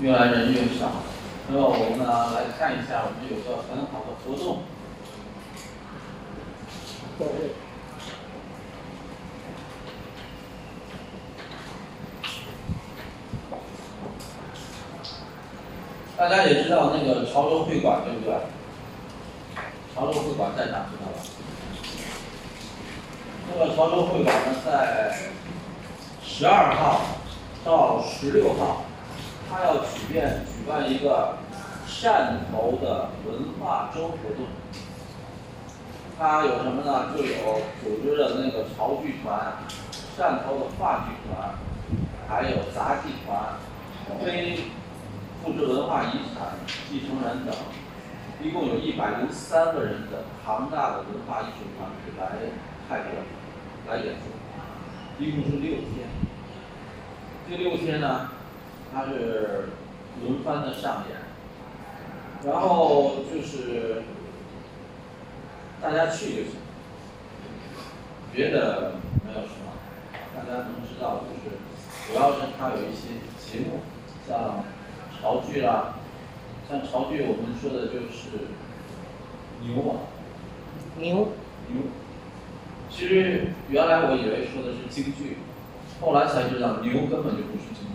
越来人越少。那么我们呢来看一下，我们有个很好的活动。大家也知道那个潮州会馆，对不对？潮州会馆在哪？知道吧？那个潮州会馆呢，在十二号到十六号，他要举办举办一个汕头的文化周活动。他有什么呢？就有组织的那个潮剧团、汕头的话剧团，还有杂技团，非物质文化遗产继承人等，一共有一百零三个人的庞大的文化艺术团体来泰国来演出，一共是六天。这六天呢，它是轮番的上演，然后就是大家去就行，别的没有什么。大家能知道就是，主要是它有一些节目，像潮剧啦，像潮剧我们说的就是牛啊，牛牛。其实原来我以为说的是京剧，后来才知道牛根本就不是京剧，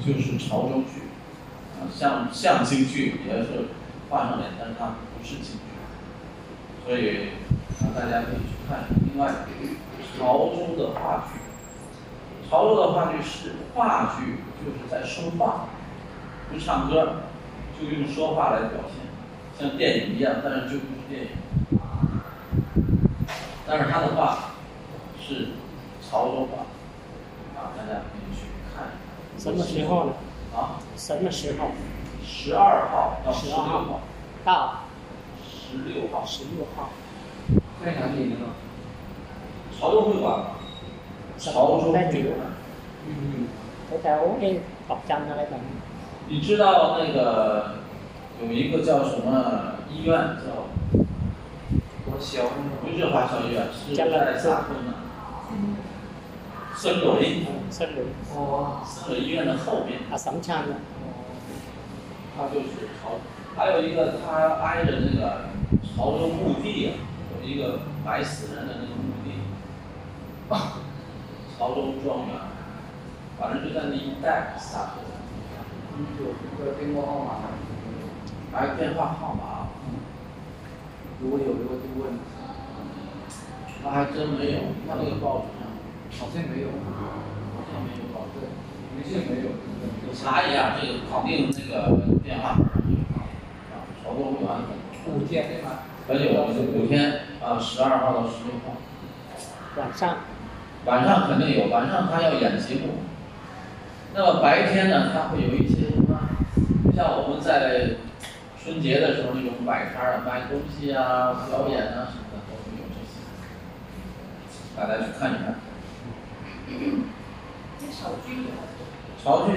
就是潮州剧。啊，像像京剧也是画上脸，但是它不是京剧。所以啊，大家可以去看。另外，潮州的话剧，潮州的话剧是话剧，就是在说话，不唱歌，就用说话来表现，像电影一样，但是就不是电影。但是他的话是潮州话，啊，大家。什么时候呢？啊，什么时候？十二号到十十六号，到十六号十六号。在哪里呢？潮州会馆。潮州会馆。嗯。佢就好似學真啊！呢度你知道那个有一个叫什么医院叫？我小不是华侨医院，是在萨坤那。森林。新旅哦，森林医院的后面，阿沈撐啊，它就是潮。还有一个，他挨着那个潮州墓地啊，有一个埋死人的那个墓地。潮州庄园，反正就在那一带萨坤。有这个电话号码吗？还有电话号码，如果有的话就问。那还真没有，他那个报纸上好像没有，好像没有报纸。对，没信没有。你查一下这个绑定那个电话啊，潮州会馆五天对吗？而且我们五天啊，十二号到十六号，晚上晚上肯定有，晚上他要演节目。那么白天呢，他会有一些什么？像我们在春节的时候那种摆摊儿啊，卖东西啊、表演啊什么的都会有这些，大家去看一看。那小剧。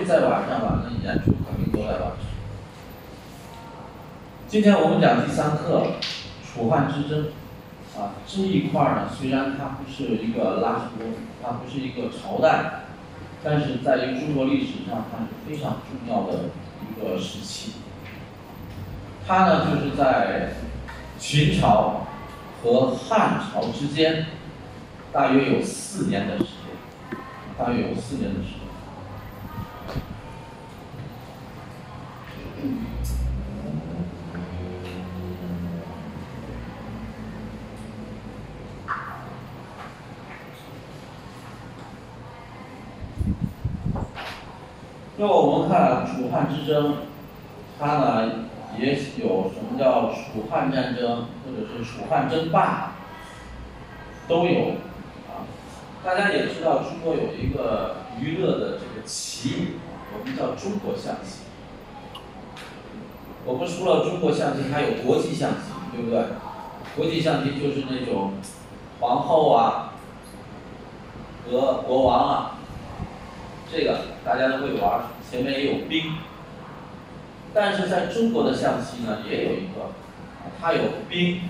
在晚上吧，那演出肯定都在晚上。今天我们讲第三课，楚汉之争，啊，这一块呢，虽然它不是一个拉什波，它不是一个朝代，但是在于中国历史上，它是非常重要的一个时期。它呢，就是在秦朝和汉朝之间，大约有四年的时间，大约有四年的时间。那我们看楚汉之争，它呢也有什么叫楚汉战争，或者是楚汉争霸，都有。大家也知道，中国有一个娱乐的这个棋，我们叫中国象棋。我们除了中国象棋，还有国际象棋，对不对？国际象棋就是那种皇后啊和国王啊，这个大家都会玩，前面也有兵。但是在中国的象棋呢，也有一个，它有兵，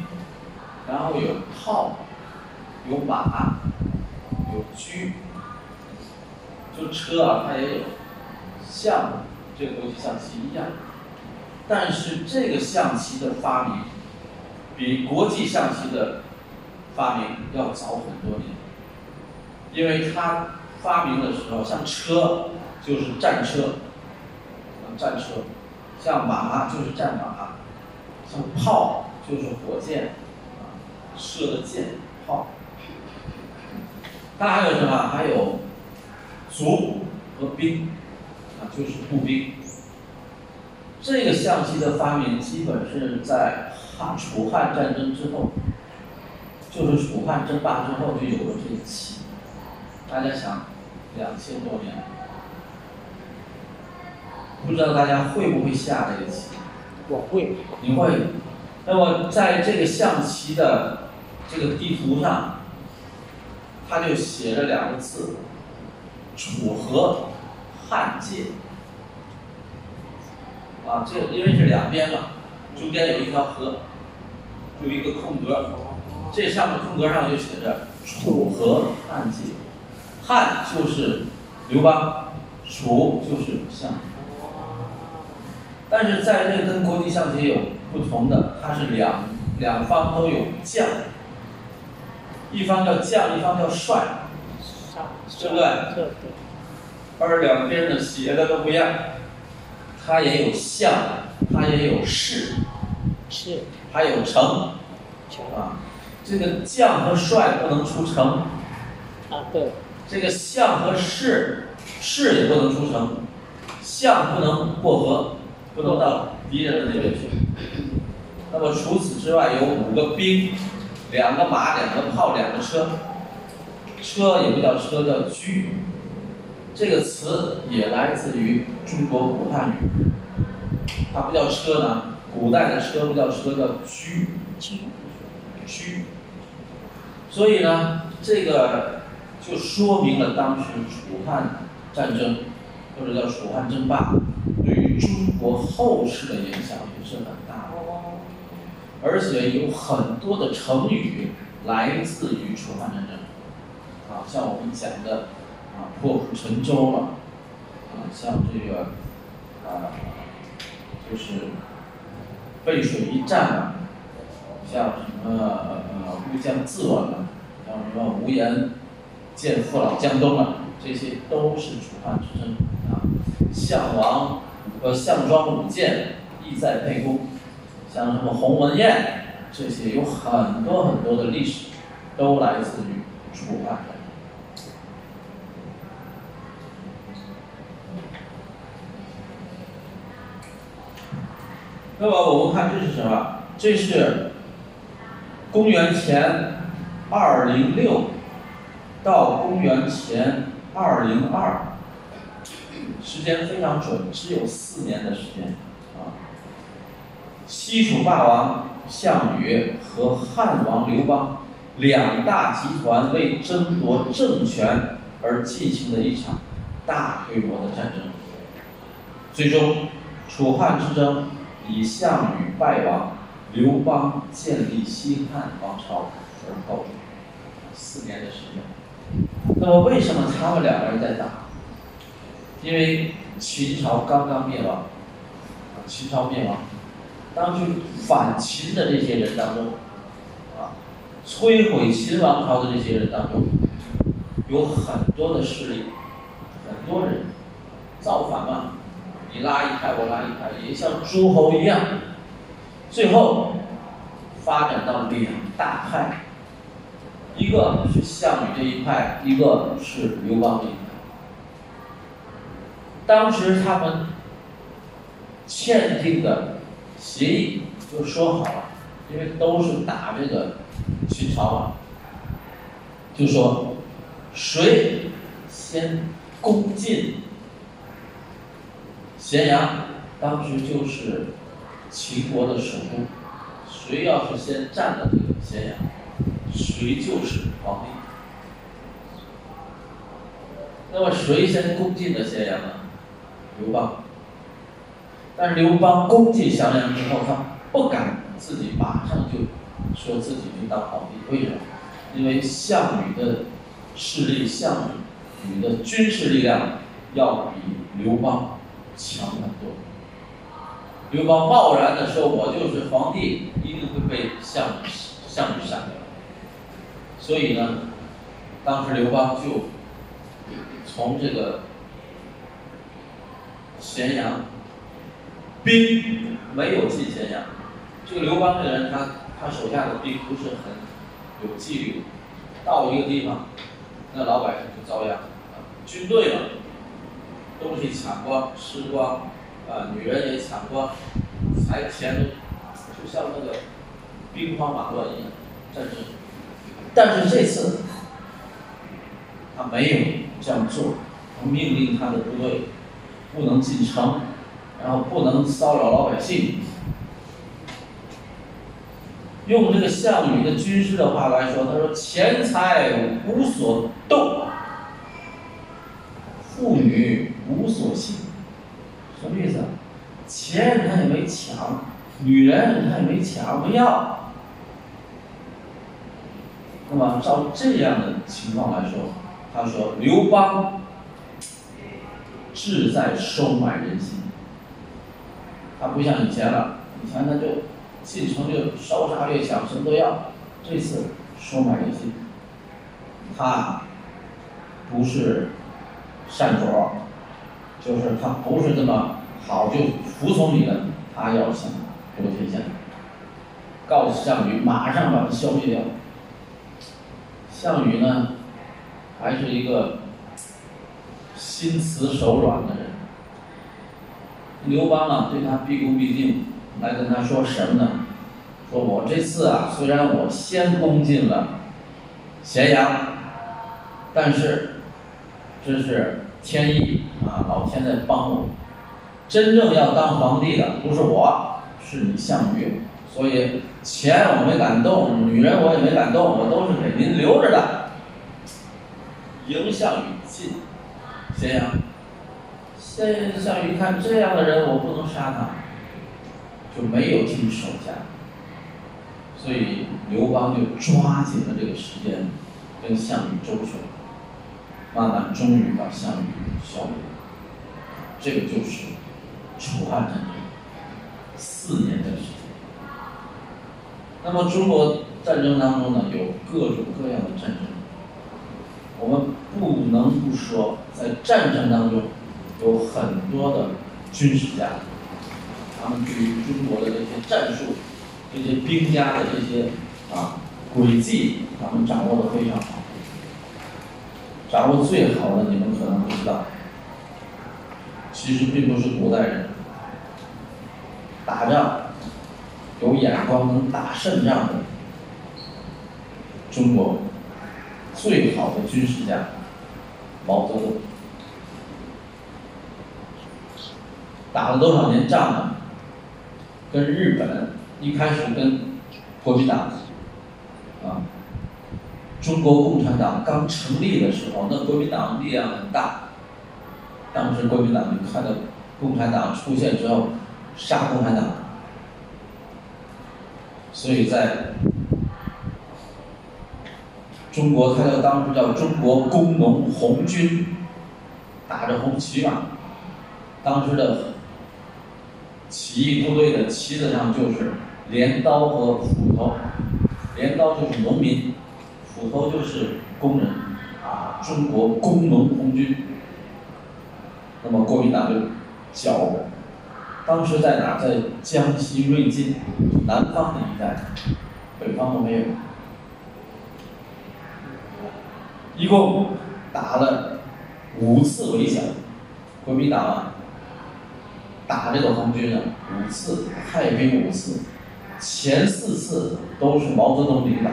然后有炮，有马，有车，就车啊，它也有象，这个国际象棋一样。但是这个象棋的发明，比国际象棋的发明要早很多年，因为它发明的时候，像车就是战车，战车，像马就是战马，像炮就是火箭，啊，射的箭炮。它还有什么？还有卒和兵，啊，就是步兵。这个象棋的发明基本是在汉楚汉战争之后，就是楚汉争霸之后就有了这个棋。大家想，两千多年，不知道大家会不会下这个棋？我会。你会？那么在这个象棋的这个地图上，他就写着两个字：楚河汉界。啊，这因为是两边嘛，中间有一条河，有一个空格，这上面空格上就写着楚河汉界，汉就是刘邦，楚就是项羽。但是在这跟国际象棋有不同的，它是两两方都有将，一方叫将，一方叫帅，对不对？对对。而两边的写的都不一样。它也有象，它也有士，是，还有城，啊，这个将和帅不能出城，啊对，这个相和士，士也不能出城，相不能过河，不能到敌人的那边去。那么除此之外，有五个兵，两个马，两个炮，两个车，车也不叫车，叫车。这个词也来自于中国古汉语，它不叫车呢，古代的车不叫车，叫车，车。所以呢，这个就说明了当时楚汉战争或者叫楚汉争霸对于中国后世的影响也是很大，而且有很多的成语来自于楚汉战争，啊，像我们讲的。啊，破釜沉舟了，啊，像这个，啊，就是背水一战了，像什么呃乌江自刎了，像什么无颜见父老江东了，这些都是楚汉之争啊。项王和项庄舞剑，意在沛公，像什么鸿门宴，这些有很多很多的历史，都来自于楚汉。那么我们看这是什么？这是公元前二零六到公元前二零二，时间非常准，只有四年的时间。西楚霸王项羽和汉王刘邦两大集团为争夺政权而进行的一场大规模的战争，最终楚汉之争。以项羽败亡，刘邦建立西汉王朝而告终。四年的时间。那么为什么他们两个人在打？因为秦朝刚刚灭亡，秦朝灭亡，当时反秦的这些人当中，啊，摧毁秦王朝的这些人当中，有很多的势力，很多人造反嘛。你拉一派，我拉一派，也像诸侯一样，最后发展到两大派，一个是项羽这一派，一个是刘邦这一派。当时他们签订的协议就说好了，因为都是打这个秦朝嘛，就说谁先攻进。咸阳当时就是秦国的首都，谁要是先占了这个咸阳，谁就是皇帝。那么谁先攻进了咸阳呢？刘邦。但是刘邦攻进咸阳之后，他不敢自己马上就说自己去当皇帝，为什么？因为项羽的势力，项羽的军事力量要比刘邦。强很多。刘邦贸然的说：“我就是皇帝，一定会被项羽项羽杀掉。”所以呢，当时刘邦就从这个咸阳兵没有进咸阳。这个刘邦这个人，他他手下的兵不是很有纪律，到一个地方，那老百姓就遭殃。军队嘛，东西抢光吃光，啊，女人也抢光，财钱就像那个兵荒马乱一样，战争。但是这次他没有这样做，他命令他的部队不能进城，然后不能骚扰老百姓。用这个项羽的军师的话来说，他说：“钱财无所动。”妇女无所性，什么意思？钱他也没抢，女人他也没抢，不要。那么照这样的情况来说，他说刘邦志在收买人心，他不像以前了，以前他就进城就烧杀掠抢，什么都要。这次收买人心，他不是。善主，就是他不是这么好就服从你的，他要想夺天下，告诉项羽马上把他消灭掉。项羽呢，还是一个心慈手软的人。刘邦啊，对他毕恭毕敬，来跟他说什么呢？说我这次啊，虽然我先攻进了咸阳，但是。这是天意啊！老天在帮我。真正要当皇帝的不是我，是你项羽。所以钱我没敢动，女人我也没敢动，我都是给您留着的。迎项羽进咸阳，现项羽一看这样的人，我不能杀他，就没有听手下。所以刘邦就抓紧了这个时间，跟项羽周旋。慢慢，终于把项羽消灭。这个就是楚汉战争四年的时间。那么，中国战争当中呢，有各种各样的战争。我们不能不说，在战争当中有很多的军事家，他们对于中国的这些战术、这些兵家的这些啊轨迹，他们掌握的非常好。掌握最好的，你们可能不知道，其实并不是古代人，打仗有眼光、能打胜仗的中国最好的军事家毛泽东，打了多少年仗呢？跟日本一开始跟国民党啊。中国共产党刚成立的时候，那国民党力量很大。当时国民党就看到共产党出现之后，杀共产党。所以在中国，他叫当时叫中国工农红军，打着红旗嘛。当时的起义部队的旗子上就是镰刀和斧头，镰刀就是农民。斧头就是工人，啊，中国工农红军。那么国民党就剿，当时在哪？在江西瑞金，南方的一带，北方都没有。一共打了五次围剿，国民党啊，打这个红军啊，五次派兵五次，前四次都是毛泽东领导。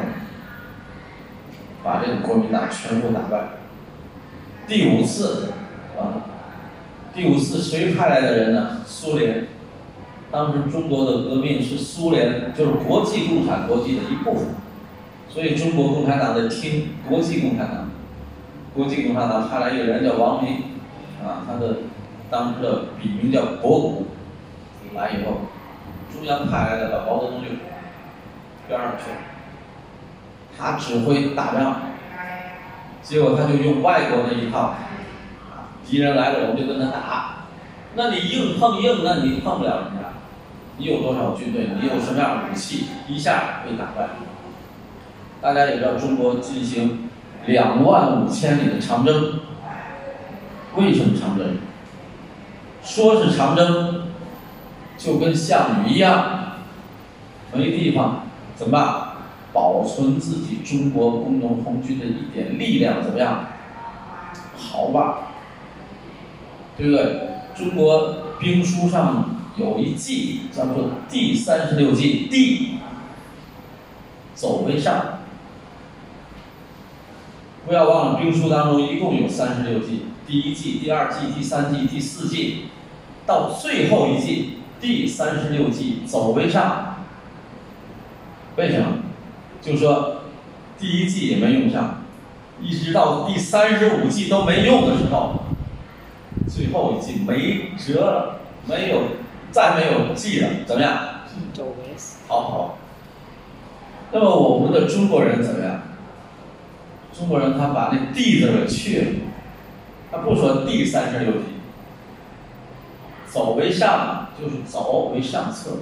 把这个国民党全部打败。第五次，啊，第五次谁派来的人呢？苏联。当时中国的革命是苏联，就是国际共产国际的一部分。所以中国共产党在听国际共产党。国际共产党派来一个人叫王明，啊，他的当时的笔名叫博古。来以后，中央派来的把毛泽东就边上去了。他指挥打仗，结果他就用外国那一套，敌人来了我们就跟他打，那你硬碰硬，那你碰不了人家。你有多少军队？你有什么样的武器？一下被打败。大家也知道，中国进行两万五千里的长征。为什么长征？说是长征，就跟项羽一样，没地方怎么办？保存自己中国工农红军的一点力量，怎么样？好吧，对不对？中国兵书上有一计，叫做第三十六计，地走为上。不要忘了，兵书当中一共有三十六计，第一计、第二计、第三计、第四计，到最后一计，第三十六计走为上。为什么？就说第一计也没用上，一直到第三十五计都没用的时候，最后一计没辙了，没有，再没有计了，怎么样？走为上。好好。那么我们的中国人怎么样？中国人他把那“地”字给去了，他不说第三十六计，走为上就是走为上策。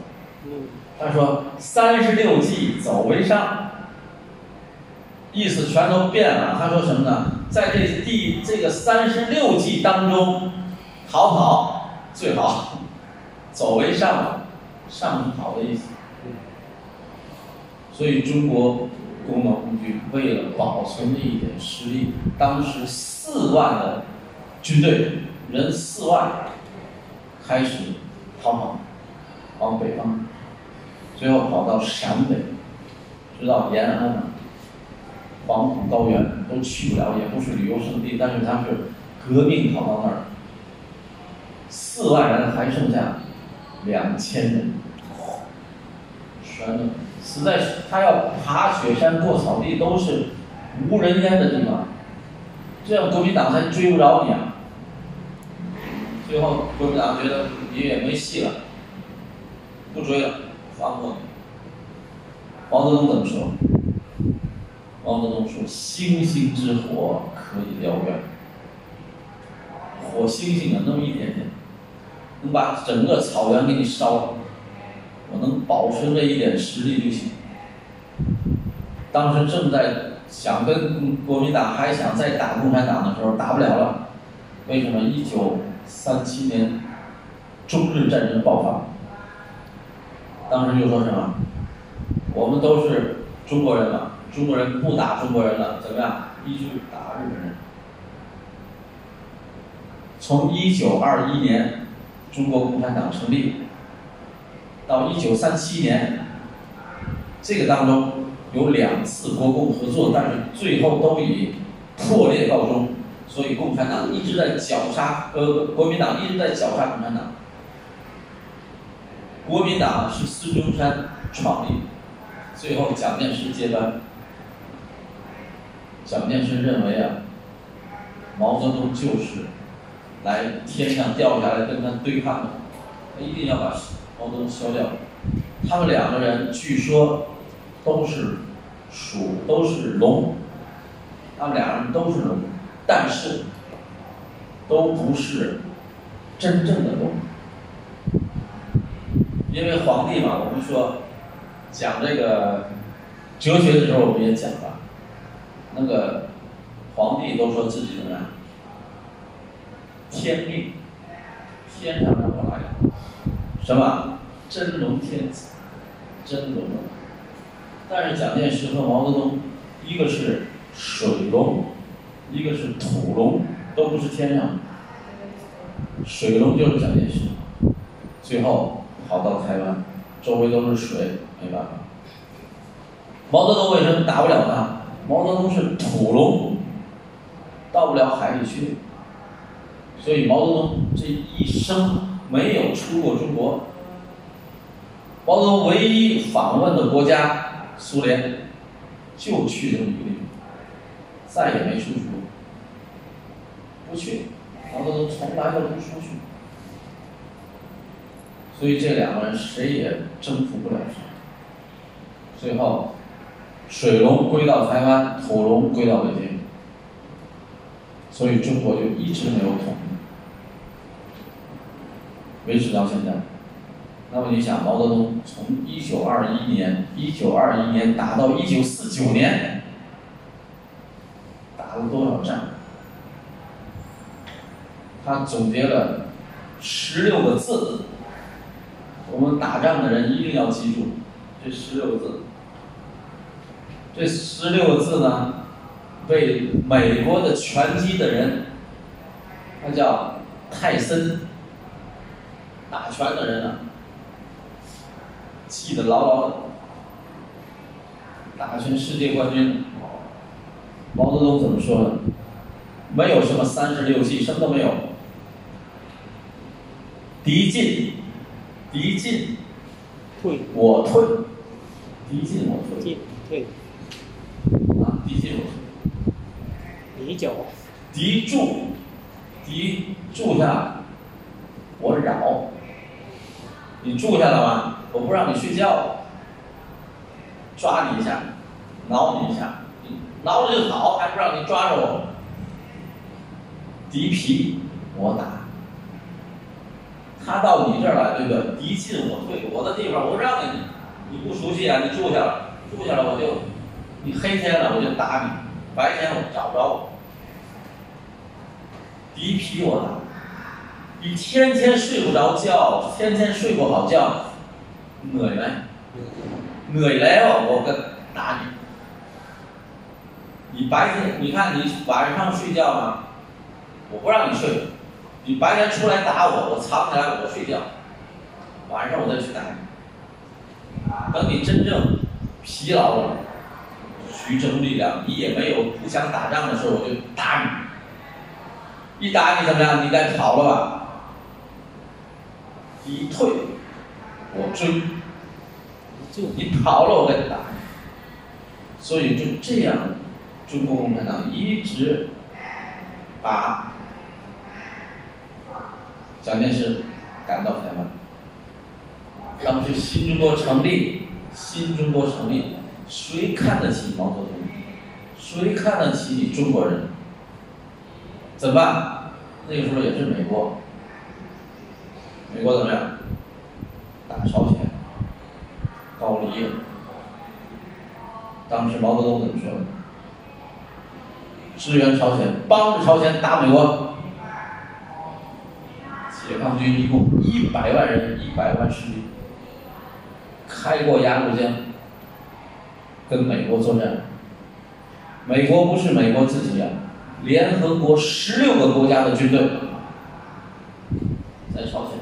嗯。他说三十六计走为上，意思全都变了。他说什么呢？在这第这个三十六计当中，逃跑最好，走为上，上是好的意思。所以中国。工农红军为了保存这一点实力，当时四万的军队，人四万，开始逃跑，往北方，最后跑到陕北，直到延安了，黄土高原都去不了，也不是旅游胜地，但是他是革命跑到那儿，四万人还剩下两千人，全了。实在，他要爬雪山过草地，都是无人烟的地方，这样国民党才追不着你啊！最后国民党觉得你也没戏了，不追了，放过你。毛泽东怎么说？毛泽东说：“星星之火可以燎原，火星星啊，那么一点点，能把整个草原给你烧了。”我能保存这一点实力就行。当时正在想跟国民党还想再打共产党的时候，打不了了。为什么？一九三七年中日战争爆发，当时就说什么？我们都是中国人嘛，中国人不打中国人了，怎么样？一直打日本人。从一九二一年，中国共产党成立。到一九三七年，这个当中有两次国共合作，但是最后都以破裂告终。所以共产党一直在绞杀，呃，国民党一直在绞杀共产党。国民党是孙中山创立，最后蒋介石接班。蒋介石认为啊，毛泽东就是来天上掉下来跟他对抗的，他一定要把。毛泽东消掉，他们两个人据说都是属都是龙，他们两人都是龙，但是都不是真正的龙，因为皇帝嘛，我们说讲这个哲学的时候，我们也讲了，那个皇帝都说自己怎么样，天命，天上让我来。什么真龙天子，真龙？但是蒋介石和毛泽东，一个是水龙，一个是土龙，都不是天上。水龙就是蒋介石，最后跑到台湾，周围都是水，没办法。毛泽东为什么打不了他？毛泽东是土龙，到不了海里去，所以毛泽东这一生。没有出过中国，毛泽东唯一访问的国家苏联，就去这么一个地方，再也没出去过，不去，毛泽东从来都不出去，所以这两个人谁也征服不了谁，最后，水龙归到台湾，土龙归到北京，所以中国就一直没有统一。维持到现在。那么你想，毛泽东从一九二一年一九二一年打到一九四九年，多少仗？他总结了十六个字，我们打仗的人一定要记住这十六个字。这十六个字呢，被美国的拳击的人，他叫泰森，打拳的人啊，记得牢牢的。打拳世界冠军，毛泽东怎么说的？没有什么三十六计，什么都没有。敌进，敌进，退。我退，敌进我退，进退。啊，敌进我退。敌久。敌住，敌住下，我扰，你住下了吧，我不让你睡觉，抓你一下，挠你一下，挠着就跑，还不让你抓着我。敌疲，我打，他到你这儿来，对不对？敌进我退，我的地方我让给你，你不熟悉啊，你住下了，住下了我就，你黑天了我就打你，白天我找不着我。敌疲我打，你天天睡不着觉，天天睡不好觉，饿没？饿来了，我跟打你。你白天，你看你晚上睡觉吗？我不让你睡，你白天出来打我，我藏起来我睡觉，晚上我再去打你。等你真正疲劳了，集中力量，你也没有不想打仗的时候，我就打你。一打你怎么样？你该跑了吧？一退，我追。就你跑了，我再打你。所以就这样，中国共产党一直把蒋介石赶到台湾。当时新中国成立，新中国成立，谁看得起毛泽东？谁看得起你中国人？怎么办？那个时候也是美国，美国怎么样？打朝鲜，高丽。当时毛泽东怎么说的？支援朝鲜，帮着朝鲜打美国。解放军一共一百万人，一百万士兵，开过鸭绿江，跟美国作战。美国不是美国自己呀、联合国十六个国家的军队在朝鲜。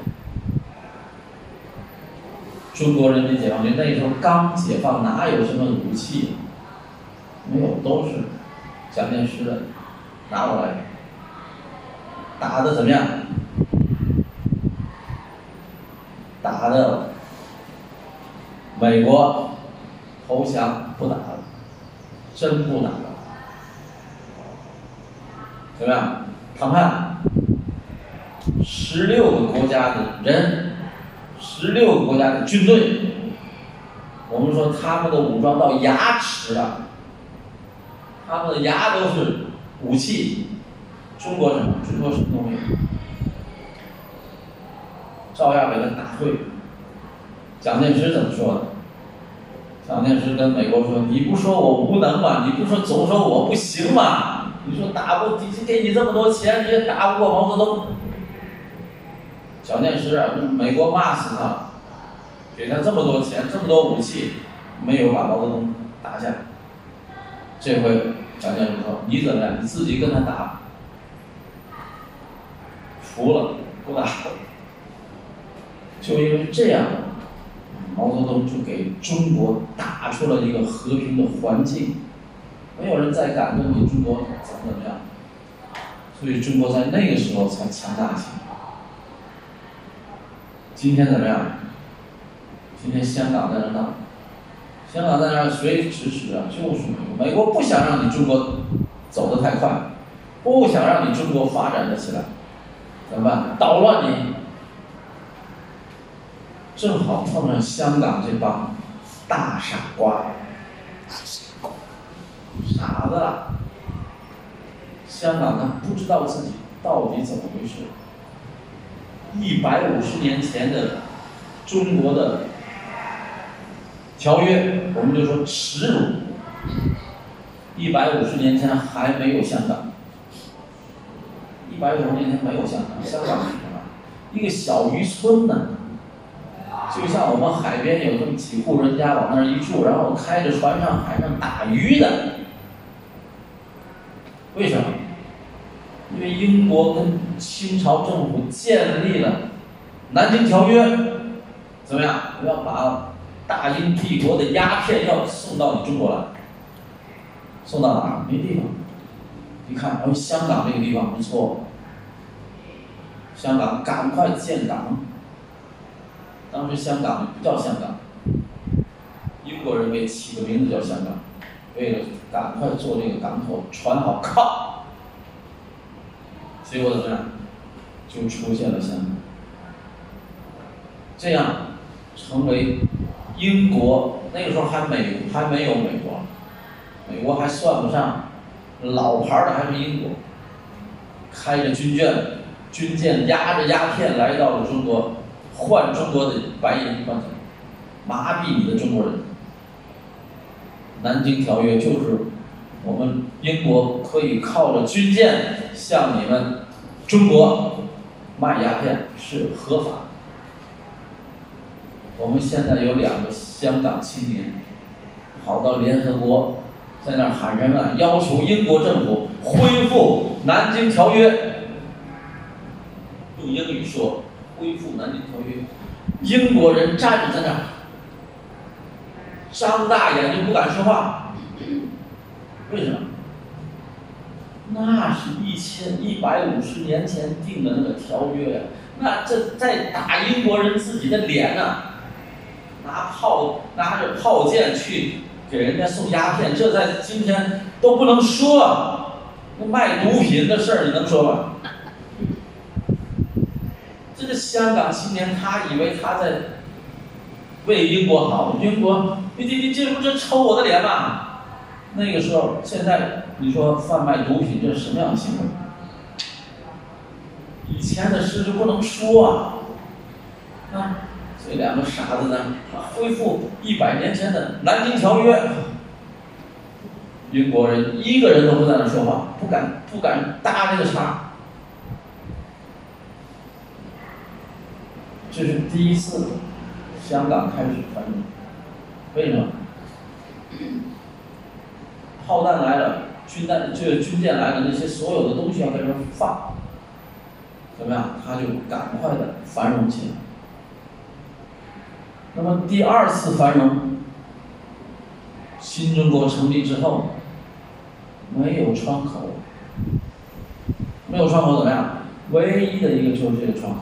中国人民解放军那时候刚解放，哪有什么武器？没有，都是蒋介石的拿过来。打的怎么样？打的美国投降不打了，真不打了。怎么样？谈判，十六个国家的人，十六个国家的军队，我们说他们的武装到牙齿了，他们的牙都是武器，中国什么？中国什么都没有，照样给他打退。蒋介石怎么说的？蒋介石跟美国说：“你不说我无能吗？你不说总说我不行吗？你说打不，给你这么多钱，你也打不过毛泽东。”蒋介石，美国骂死他，给他这么多钱，这么多武器，没有把毛泽东打下。这回蒋介石说：“你怎么样？你自己跟他打。”服了，不打了。就因为这样，毛泽东就给中国打出了一个和平的环境，没有人再敢跟你中国怎么怎么样，所以中国在那个时候才强大起来。今天怎么样？今天香港在那闹，香港在那谁支持啊？就是美国。美国不想让你中国走得太快，不想让你中国发展得起来，怎么办？捣乱你。正好碰上香港这帮大傻瓜，傻子了。香港他不知道自己到底怎么回事，一百五十年前的中国的条约，我们就说耻辱。一百五十年前还没有香港，一百五十年前没有香港，香港是什么？一个小渔村呢。就像我们海边有这么几户人家往那儿一住，然后开着船上海上打鱼的。为什么？因为英国跟清朝政府建立了《南京条约》，怎么样？要把大英帝国的鸦片要送到你中国来，送到哪儿？没地方。你看，哎，香港这个地方不错，香港赶快建港。当时香港不叫香港，英国人给起个名字叫香港，为了赶快做这个港口，船好靠。结果怎么样？就出现了香港，这样成为英国那个时候还美还没有美国，美国还算不上老牌的，还是英国，开着军舰，军舰压着鸦片来到了中国。换中国的白银换钱，麻痹你的中国人。南京条约就是我们英国可以靠着军舰向你们中国卖鸦片是合法。我们现在有两个香港青年跑到联合国，在那儿喊人啊？要求英国政府恢复南京条约。用英语说。恢复南京条约，英国人站在那儿，张大眼睛不敢说话。为什么？那是一千一百五十年前定的那个条约呀，那这在打英国人自己的脸呢，拿炮拿着炮舰去给人家送鸦片，这在今天都不能说。那卖毒品的事儿你能说吗？这个香港青年，他以为他在为英国好，英国，你你你这不是抽我的脸吗？那个时候，现在你说贩卖毒品这是什么样的行为？以前的事就不能说啊！啊，这两个傻子呢，恢复一百年前的南京条约，英国人一个人都不在那说话，不敢不敢搭这个茬。这是第一次，香港开始繁荣。为什么？炮弹来了，军弹这个军舰来了，那些所有的东西要在这放，怎么样？他就赶快的繁荣起来。那么第二次繁荣，新中国成立之后，没有窗口，没有窗口怎么样？唯一的一个就是这个窗口。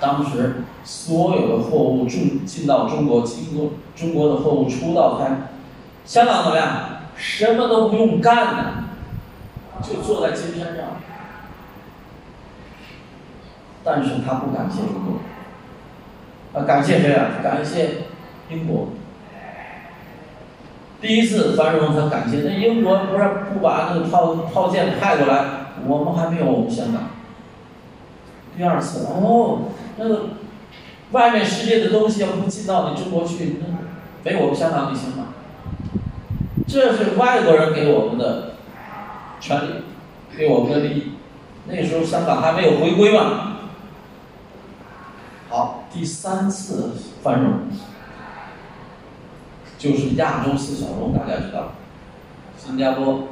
当时所有的货物进进到中国，经过中国的货物出到台，香港怎么样？什么都不用干呢，就坐在金山上。但是他不感谢中国，啊，感谢谁啊？感谢英国。第一次繁荣，他感谢那英国不是不把那个炮炮舰派过来，我们还没有我们香港。第二次哦。那个外面世界的东西要不进到你中国去，那没我们香港你行吗？这是外国人给我们的权利，给我们的利益。那时候香港还没有回归嘛。好，第三次繁荣就是亚洲四小龙，大家知道，新加坡、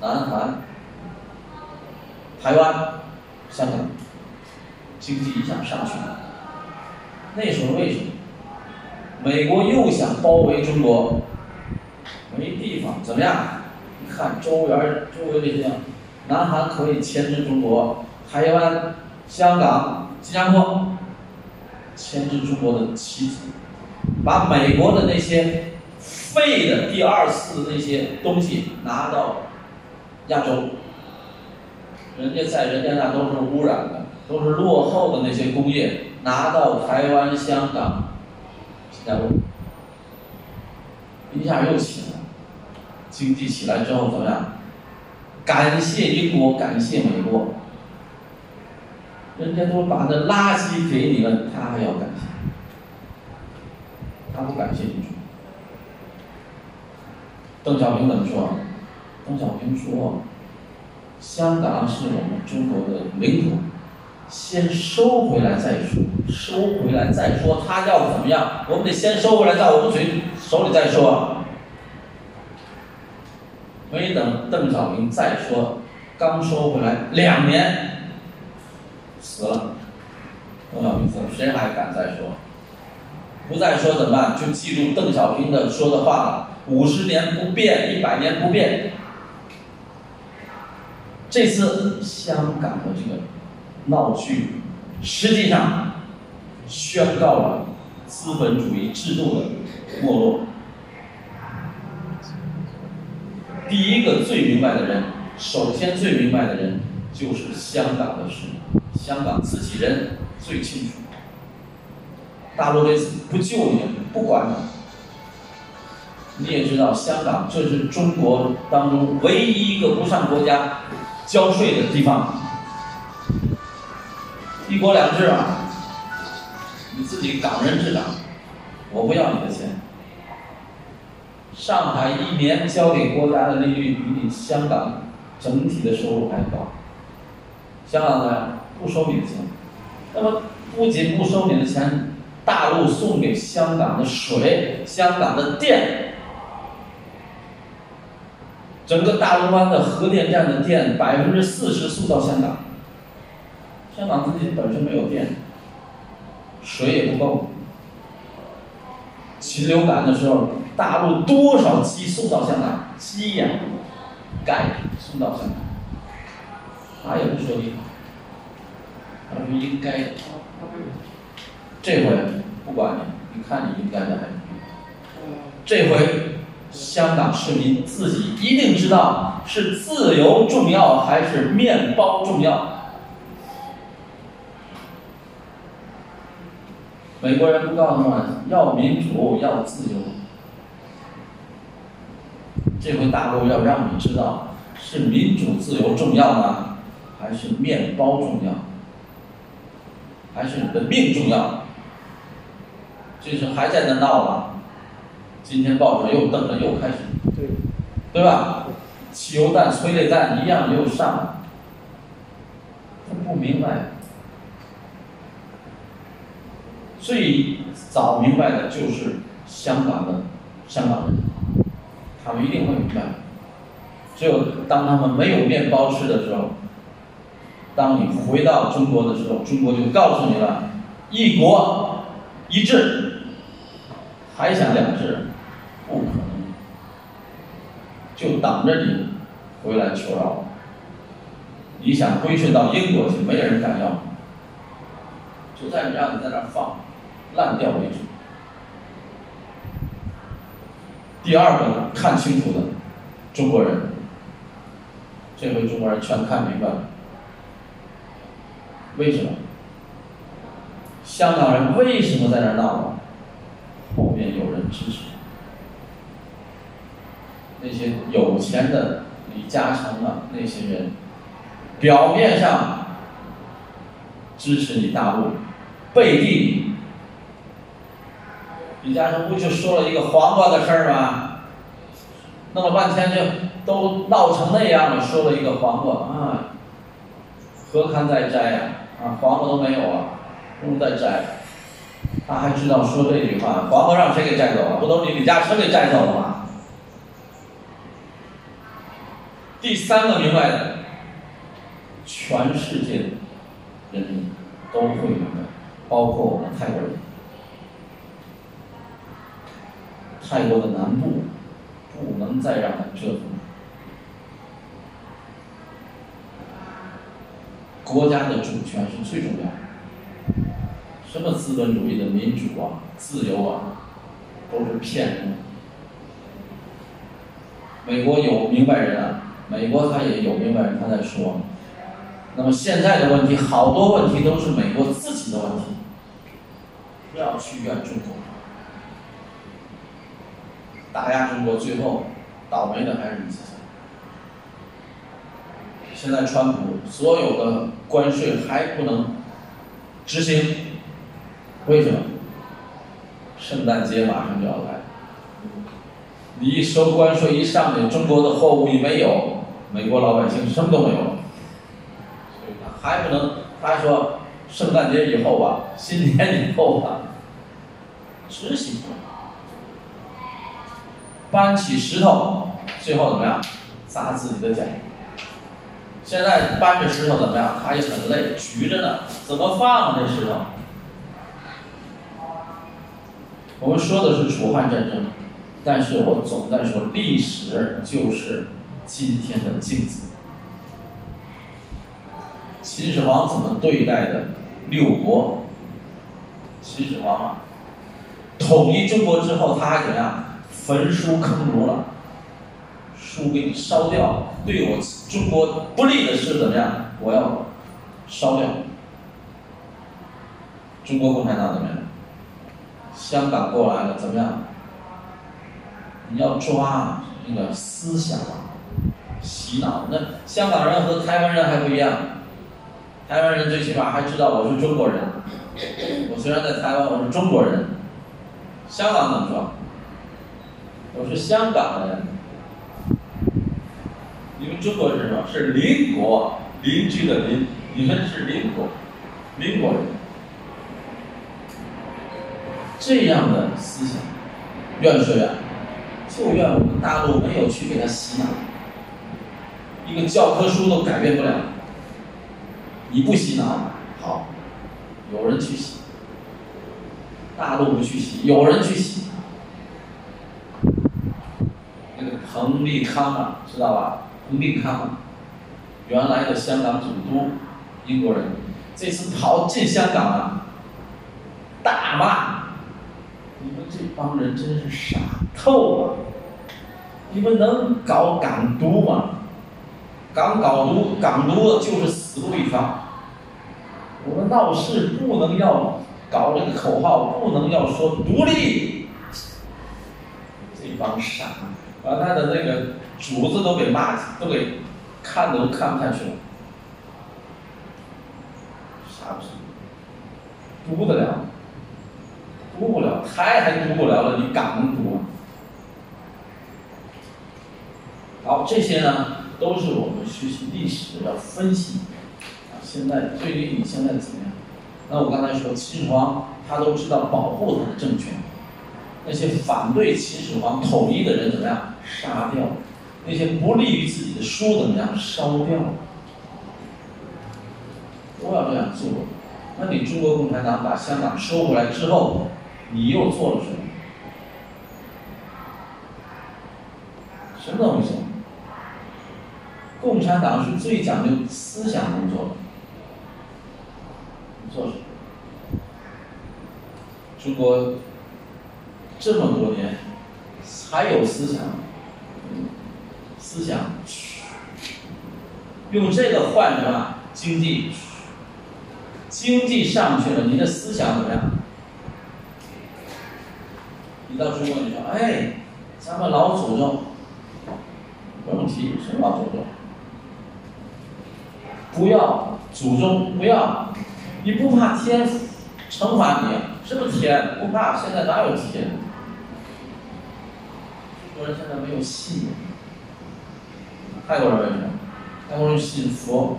南韩、台湾、香港。经济一下上去了。那时候为什么？美国又想包围中国，没地方，怎么样？你看周边周围这些，南韩可以牵制中国，台湾、香港、新加坡牵制中国的旗子，把美国的那些废的第二次的那些东西拿到亚洲，人家在人家那都是污染的。都是落后的那些工业拿到台湾、香港、新加坡，一下又起来了。经济起来之后怎么样？感谢英国，感谢美国。人家都把那垃圾给你了，他还要感谢，他不感谢民主。邓小平怎么说？邓小平说：“香港是我们中国的领土，先收回来再说，收回来再说，他要怎么样，我们得先收回来，在我们嘴手里再说。”没等邓小平再说，刚收回来两年，死了。邓小平死了，谁还敢再说？不再说怎么办？就记住邓小平的说的话了：五十年不变，一百年不变。这次香港的这个闹剧，实际上宣告了资本主义制度的没落。第一个最明白的人，首先最明白的人就是香港的市民，香港自己人最清楚。大陆这次不救你，不管你，你也知道，香港这是中国当中唯一一个不上国家交税的地方。一国两制啊，你自己港人治港，我不要你的钱。上海一年交给国家的利率比你香港整体的收入还高。香港呢不收你的钱，那么不仅不收你的钱，大陆送给香港的水、香港的电，整个大龙湾的核电站的电百分之四十送到香港。香港自己本身没有电，水也不够。禽流感的时候。大陆多少鸡送到香港？鸡呀，钙送到香港，他也不说你，他说应该的。这回不管你，你看你应该的还是这回香港市民自己一定知道是自由重要还是面包重要。美国人不告诉他们要民主要自由。这回大陆要让你知道，是民主自由重要呢，还是面包重要，还是你的命重要？这是还在那闹了。今天报纸又登了，又开始，对，对吧？汽油弹、催泪弹一样又上了。他不明白，最早明白的就是香港的香港人。他们一定会明白，只有当他们没有面包吃的时候，当你回到中国的时候，中国就告诉你了：一国一制，还想两制，不可能，就等着你回来求饶。你想归顺到英国去，没人敢要，就在让你在那放，烂掉为止。第二个看清楚的中国人，这回中国人全看明白了。为什么？香港人为什么在那闹？后面有人支持。那些有钱的李嘉诚啊，那些人，表面上支持你大陆，背地里。李嘉诚不就说了一个黄瓜的事儿吗？弄了半天就都闹成那样了，说了一个黄瓜啊，何堪再摘呀？啊，啊黄河都没有了，不如再摘。他还知道说这句话，黄河让谁给摘走了？不都是李嘉诚给摘走了吗？第三个明白的，全世界人民都会明白，包括我们泰国人。泰国的南部不能再让他折腾了。国家的主权是最重要的。什么资本主义的民主啊、自由啊，都是骗人的。美国有明白人啊，美国他也有明白人，他在说。那么现在的问题，好多问题都是美国自己的问题，不要去怨中国。打压中国，最后倒霉的还是你自己。现在川普所有的关税还不能执行。为什么？圣诞节马上就要来，你一收关税一上去，中国的货物一没有，美国老百姓什么都没有。还不能，他说圣诞节以后吧，新年以后吧，执行。搬起石头，最后怎么样？砸自己的脚。现在搬着石头怎么样？他也很累，举着呢，怎么放这石头？我们说的是楚汉战争，但是我总在说历史就是今天的镜子。秦始皇怎么对待的六国？秦始皇啊，统一中国之后，他还怎样？焚书坑儒了，书给你烧掉，对我中国不利的事怎么样？我要烧掉。中国共产党怎么样？香港过来了怎么样？你要抓那个思想，洗脑。那香港人和台湾人还不一样，台湾人最起码还知道我是中国人。我虽然在台湾，我是中国人。香港怎么说？我是香港人。你们中国是什么？是邻国，邻居的邻。你们是邻国，邻国人。这样的思想，怨谁啊？就怨我们大陆没有去给他洗脑。一个教科书都改变不了。你不洗脑，好，有人去洗。大陆不去洗，有人去洗。那个彭立康啊，知道吧？彭定康，原来的香港总督，英国人，这次跑进香港啊，大骂。你们这帮人真是傻透了！你们能搞港独吗？港搞独，港独就是死路一方。我们闹事不能要搞这个口号，不能要说独立。这帮傻，把他的那个主子都给骂死，都给看都看不下去了。傻不傻？读得了？读不了，台还读不了了，你敢能读？好，这些呢，都是我们学习历史要分析。啊，现在对于你现在怎么样？那我刚才说秦始皇，他都知道保护他的政权。那些反对秦始皇统一的人怎么样？杀掉。那些不利于自己的书怎么样？烧掉。都要这样做。那你中国共产党把香港收回来之后？你又做了什么？什么东西？共产党是最讲究思想工作的。做什么？中国这么多年还有思想，思想用这个换什么？经济，经济上去了，你的思想怎么样？你到中国，你说，哎，咱们老祖宗不用提，什么老祖宗？不要祖宗，不要，你不怕天惩罚你？什么天？不怕，现在哪有天？中国人现在没有信，泰国人为什么？泰国人信佛，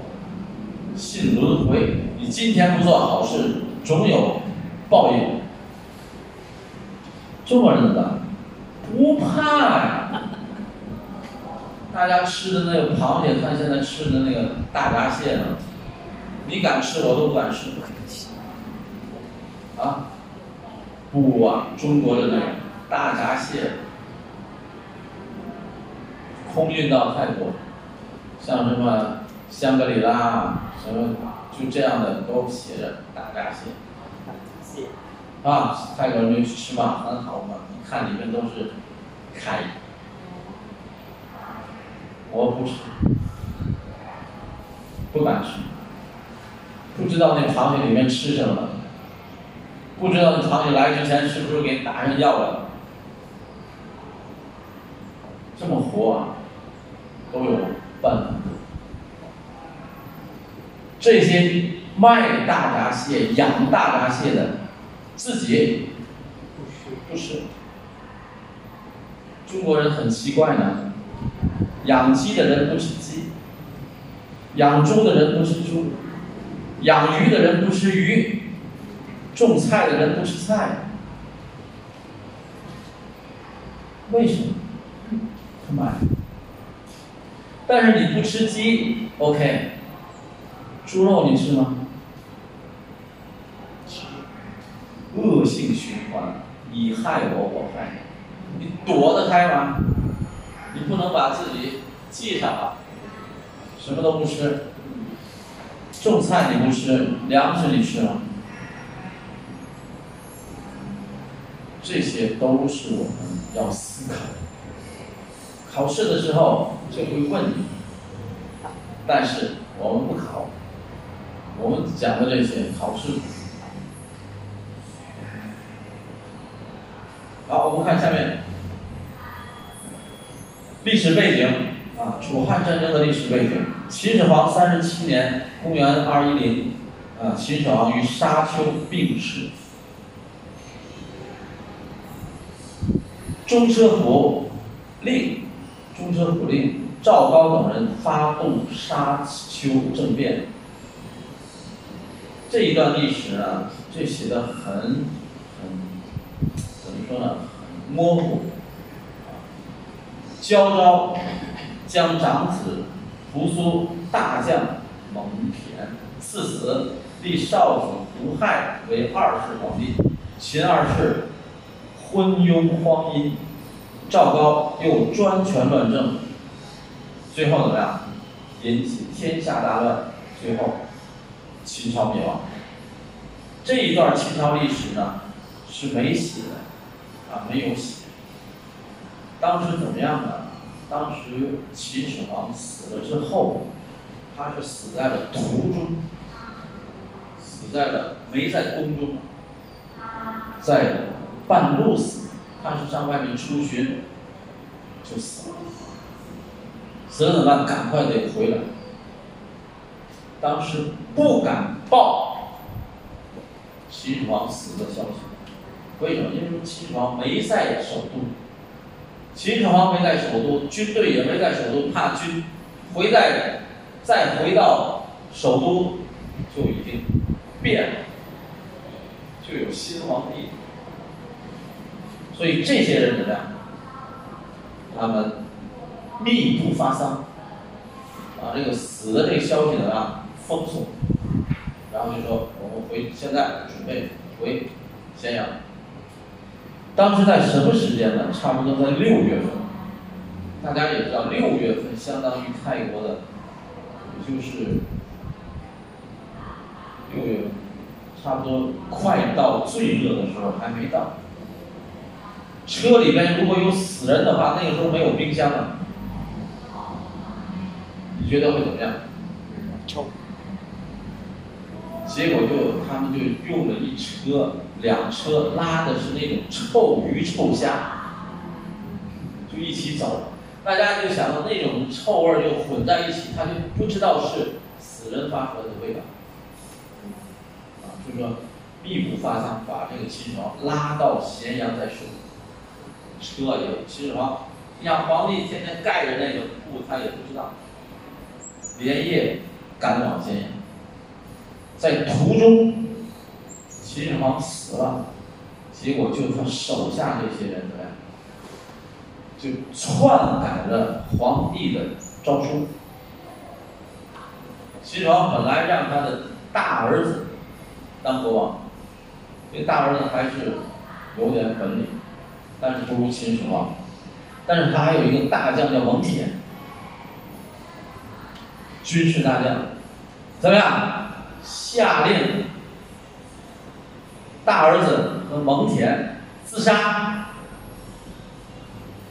信轮回。你今天不做好事，总有报应。中国人怎么办？不怕呀！大家吃的那个螃蟹，看现在吃的那个大闸蟹呢，你敢吃，我都不敢吃。啊？不啊！中国的那个大闸蟹，空运到泰国，像什么香格里拉，什么就这样的都写着大闸蟹。啊，泰国人没去吃嘛，很好嘛。你看里面都是凯，我不吃，不敢吃，不知道那螃蟹里面吃什么，不知道那螃蟹来之前是不是给打上药了，这么活啊，都有办法。这些卖大闸蟹、养大闸蟹的，自己不吃。中国人很奇怪呢，养鸡的人不吃鸡，养猪的人不吃猪，养鱼的人不吃鱼，种菜的人不吃菜。为什么？他卖。但是你不吃鸡，OK。猪肉你吃吗？恶性循环，你害我，我害你，你躲得开吗？你不能把自己系上啊！什么都不吃，种菜你不吃，粮食你吃吗？这些都是我们要思考。考试的时候就会问你，但是我们不考。我们讲的这些考试。好，我们看下面历史背景啊，楚汉战争的历史背景。秦始皇三十七年（公元二一零），啊，秦始皇于沙丘病逝。中车府令，中车府令赵高等人发动沙丘政变。这一段历史呢，这写的很很怎么说呢？很模糊。焦昭将长子扶苏大将蒙恬赐死，立少子胡亥为二世皇帝。秦二世昏庸荒淫，赵高又专权乱政，最后怎么样？引起天下大乱，最后。秦朝灭亡，这一段秦朝历史呢是没写的，啊没有写。当时怎么样呢？当时秦始皇死了之后，他是死在了途中，死在了没在宫中，在半路死，当时上外面出巡，就死了。死了怎么办？赶快得回来。当时不敢报秦始皇死的消息，为什么？因为秦始皇没在首都，秦始皇没在首都，军队也没在首都，怕军回在再回到首都就已经变了，就有新皇帝，所以这些人怎么样？他们密不发丧，把，这个死的这个消息怎么样？封锁，然后就说我们回，现在准备回咸阳。当时在什么时间呢？差不多在六月份。大家也知道，六月份相当于泰国的，就是六月，差不多快到最热的时候还没到。车里边如果有死人的话，那个时候没有冰箱了，你觉得会怎么样？臭。结果就他们就用了一车两车拉的是那种臭鱼臭虾，就一起走，大家就想到那种臭味就混在一起，他就不知道是死人发出来的味道，啊，就说秘不发丧，把这个秦始皇拉到咸阳再说。车也秦始皇，你想皇帝天天盖着那个布，他也不知道，连夜赶往咸阳。在途中，秦始皇死了，结果就他手下这些人怎么样？就篡改了皇帝的诏书。秦始皇本来让他的大儿子当国王，这大儿子还是有点本领，但是不如秦始皇。但是他还有一个大将叫蒙恬，军事大将，怎么样？下令，大儿子和蒙恬自杀。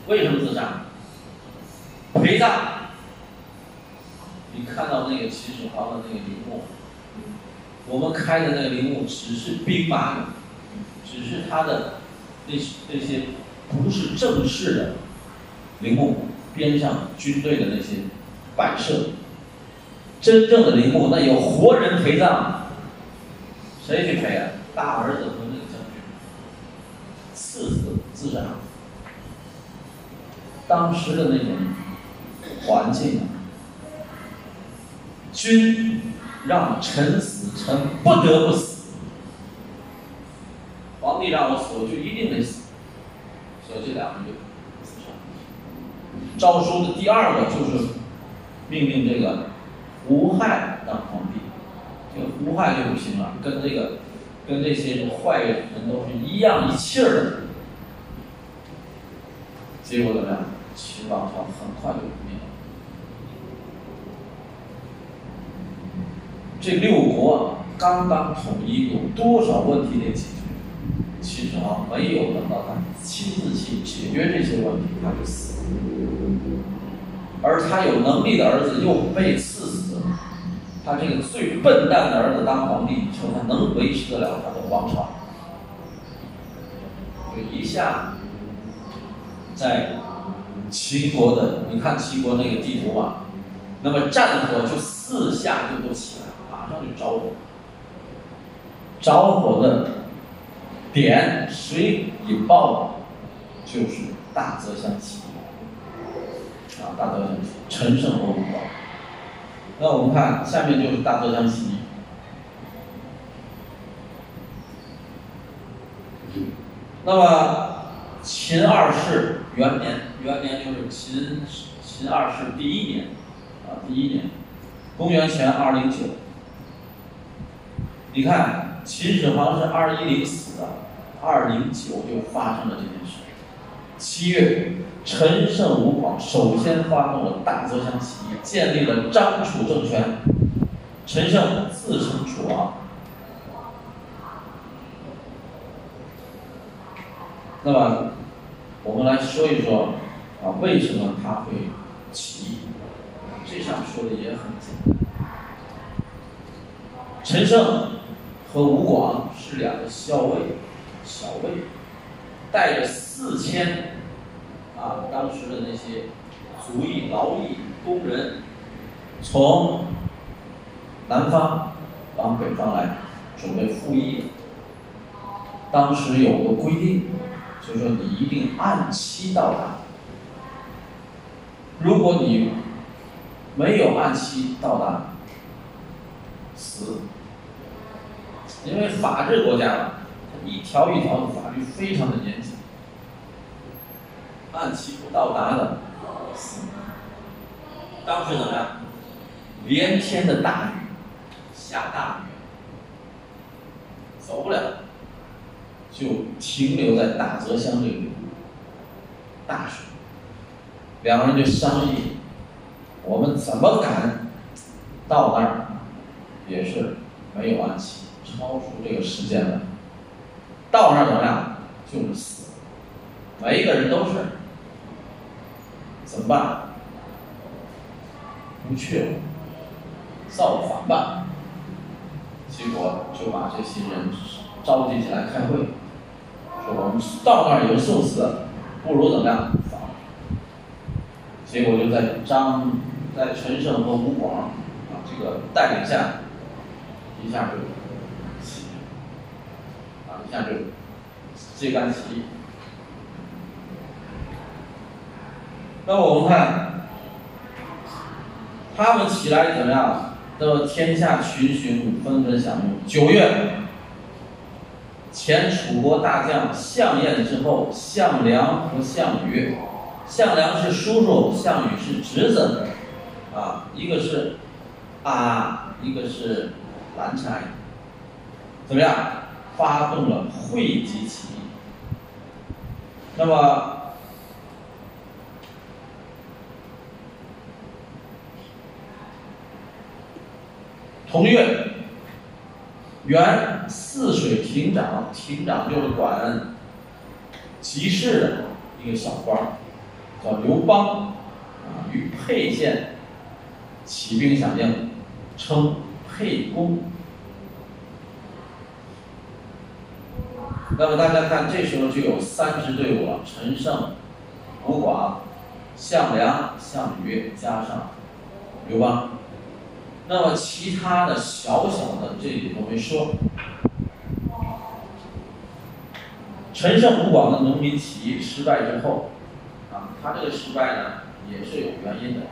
为什么自杀？陪葬。你看到那个秦始皇的那个陵墓，我们开的那个陵墓只是兵马俑，只是他的那那些不是正式的陵墓边上军队的那些摆设。真正的陵墓，那有活人陪葬，谁去陪啊？大儿子和那个将军，次子自杀。当时的那种环境啊，君让臣死，臣不得不死。皇帝让我死，我就一定得死。所以这两个就自杀。诏书的第二个就是命令这个胡亥当皇帝。这个胡亥就不行了，跟这个跟这些坏人都是一样一气儿的。结果怎么样？秦王朝很快就灭了。这六国刚刚统一，有多少问题得解决？秦始皇没有等到他亲自去解决这些问题，他就死了。而他有能力的。儿子又被赐死，他这个最笨蛋的。儿子当皇帝，你说他能维持得了他的。王朝？就一下在齐国的，你看齐国那个地图啊，那么战火就四下就都起来了，马上就着火。着火的。点谁引爆的？就是大泽乡起义啊，大泽乡起，陈胜和吴广。那我们看下面就是大泽乡起义。那么秦二世元年，元年就是秦秦二世第一年，啊，第一年，公元前二零九。你看，秦始皇是二一零死的，二零九就发生了这件事。七月，陈胜吴广首先发动了大泽乡起义，建立了张楚政权。陈胜自称楚王。那么，我们来说一说啊，为什么他会起义？这上说的也很简单。陈胜和吴广是两个校尉，小尉，带着四千啊当时的那些族役、劳役工人，从南方往北方来，准备复役。当时有个规定。就是说你一定按期到达。如果你没有按期到达，死。因为法治国家嘛，一条一条的法律非常的严谨，按期不到达的。当时怎么样？连天的大雨，下大雨，走不了。就停留在大泽乡这里，大水，两个人就商议，我们怎么赶到那儿，也是没有按期，超出这个时间了。到那儿怎么样？就是死，每一个人都是，怎么办？不去了，造反吧！结果就把这些人召集起来开会。说我们到那儿有受死，不如怎么样？结果就在张、在陈胜和吴广啊这个带领下，一下就，啊一下就揭竿起义。那我们看，他们起来怎么样？那么天下群雄纷纷响应。九月。前楚国大将项燕之后，项梁和项羽，项梁是叔叔，项羽是侄子，啊，一个是啊，一个是蓝柴，怎么样？发动了会稽起义。那么同月。原泗水亭长，亭长就是管集市的一个小官，叫刘邦，啊，与沛县起兵响应，称沛公。那么大家看这时候就有三支队伍陈胜吴广项梁项羽加上刘邦。那么其他的小小的这里头没说陈胜吴广的农民起义失败之后啊他这个失败呢也是有原因的。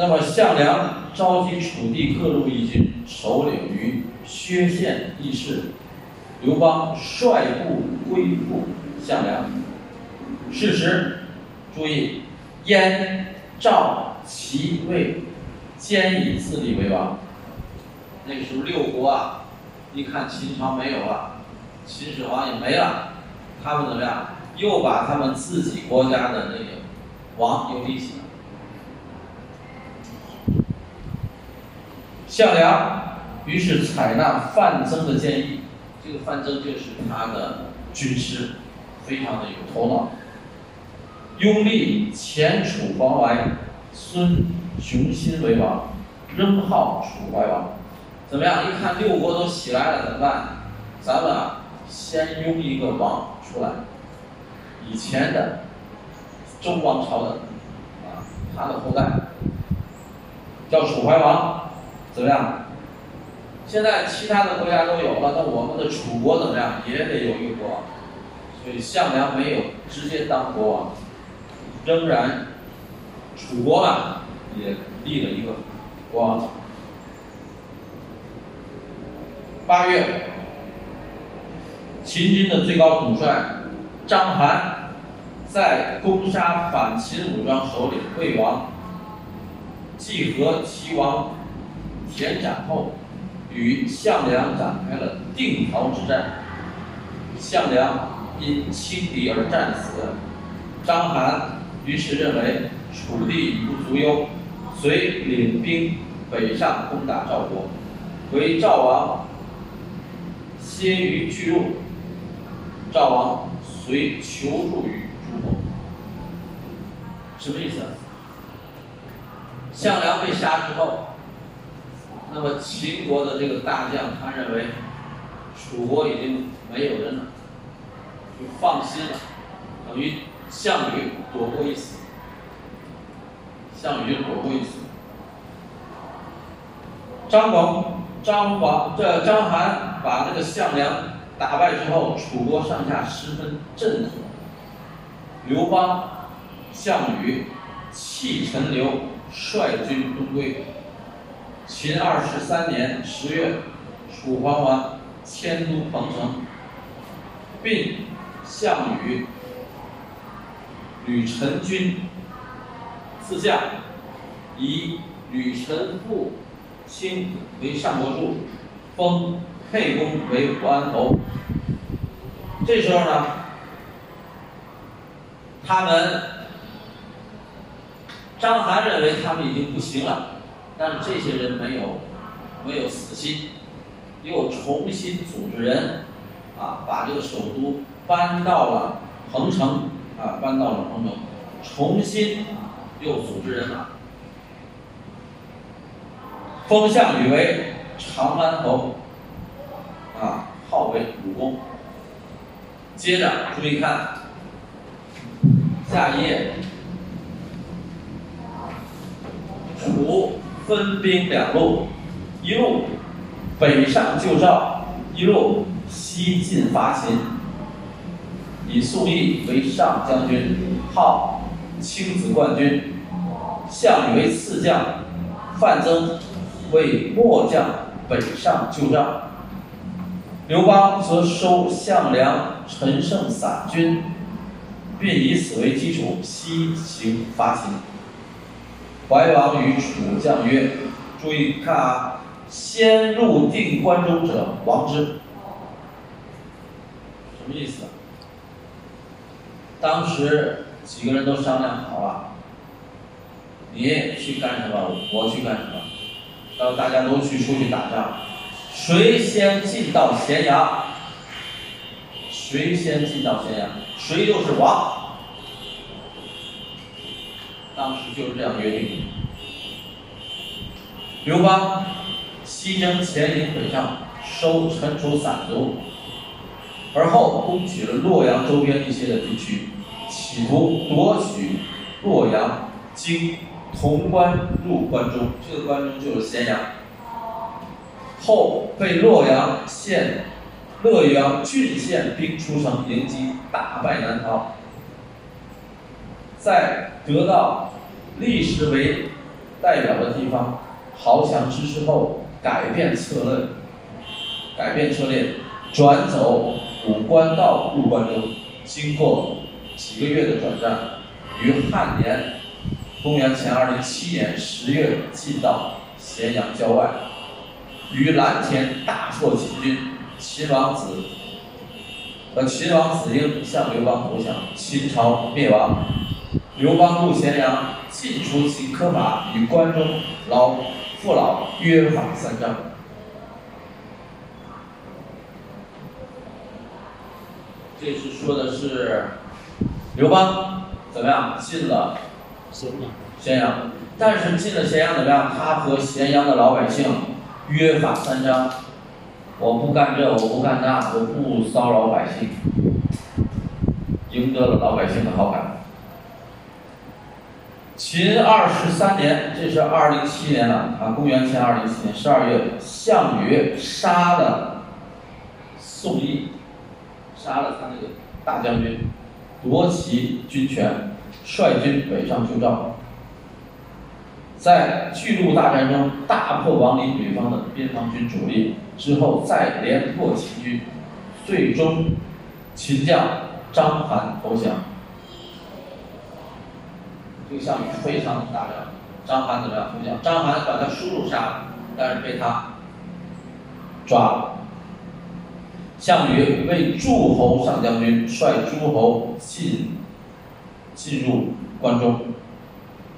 那么项梁召集楚地各路义军，首领于薛县议事，刘邦率部归附项梁。事实，注意，燕、赵、齐、魏，兼以自立为王。那个时候六国啊，一看秦朝没有了，秦始皇也没了，他们怎么样？又把他们自己国家的那个王又立起来。项梁于是采纳范增的建议，这个范增就是他的军师，非常的有头脑。拥立前楚皇外孙雄心为王，仍号楚怀王。怎么样？一看六国都起来了，怎么办？咱们啊，先拥一个王出来，以前的周王朝的啊，他的后代叫楚怀王。怎么样？现在其他的国家都有了，那我们的楚国怎么样？也得有一个国王。所以项梁没有直接当国王，仍然楚国嘛也立了一个国王。八月，秦军的最高统帅章邯在攻杀反秦武装首领魏王，既和齐王。田斩后，与项梁展开了定陶之战。项梁因轻敌而战死，章邯于是认为楚地已不足忧，遂领兵北上攻打赵国。为赵王先于巨鹿，赵王遂求助于诸侯。什么意思？项梁被杀之后。那么秦国的这个大将，他认为楚国已经没有人了，就放心了，等于项羽躲过一死。项羽躲过一死。张广、张广这张邯把那个项梁打败之后，楚国上下十分震恐。刘邦、项羽弃陈留，率军东归。秦二十三年十月，楚怀王迁都彭城，并项羽、吕臣军四将，以吕臣父卿为上国柱，封沛公为安侯。这时候呢，他们章邯认为他们已经不行了。但是这些人没有没有死心，又重新组织人，啊，把这个首都搬到了彭城，啊，搬到了彭城，重新又组织人马，封项羽为长安侯，啊，号为武公。接着注意看下一页，楚。分兵两路，一路北上救赵，一路西进伐秦。以宋义为上将军，号青子冠军；项羽为次将，范增为末将，北上救赵。刘邦则收项梁、陈胜散军，并以此为基础西行伐秦。怀王与楚将曰：“注意看啊，先入定关中者王之。什么意思？当时几个人都商量好了，你去干什么，我去干什么，然后大家都去出去打仗，谁先进到咸阳，谁先进到咸阳，谁就是王。”当时就是这样约定的。刘邦西征前营北上，收陈楚散卒，而后攻取了洛阳周边一些的地区，企图夺取洛阳，经潼关入关中，这个关中就是咸阳。后被洛阳县洛阳郡县兵出城迎击，大败南逃。在得到历史为代表的地方豪强支持后，改变策略，改变策略，转走武关道入关中。经过几个月的转战，于汉年（公元前二零七年）十月进到咸阳郊外，于蓝田大破秦军，秦王子和秦王子婴向刘邦投降，秦朝灭亡。刘邦入咸阳，尽除秦苛法，与关中老父老约法三章。这是说的是刘邦怎么样进了咸阳，咸阳，但是进了咸阳怎么样？他和咸阳的老百姓约法三章：我不干这，我不干那，我不骚扰百姓，赢得了老百姓的好感。秦二十三年，这是二零七年了啊，公元前二零七年十二月，项羽杀了宋义，杀了他那个大将军，夺其军权，率军北上救赵。在巨鹿大战中大破王林北方的边防军主力，之后再连破秦军，最终秦将章邯投降。这个项羽非常大量，章邯怎么样投降？章邯把他叔叔杀了，但是被他抓了。项羽为诸侯上将军，率诸侯进进入关中，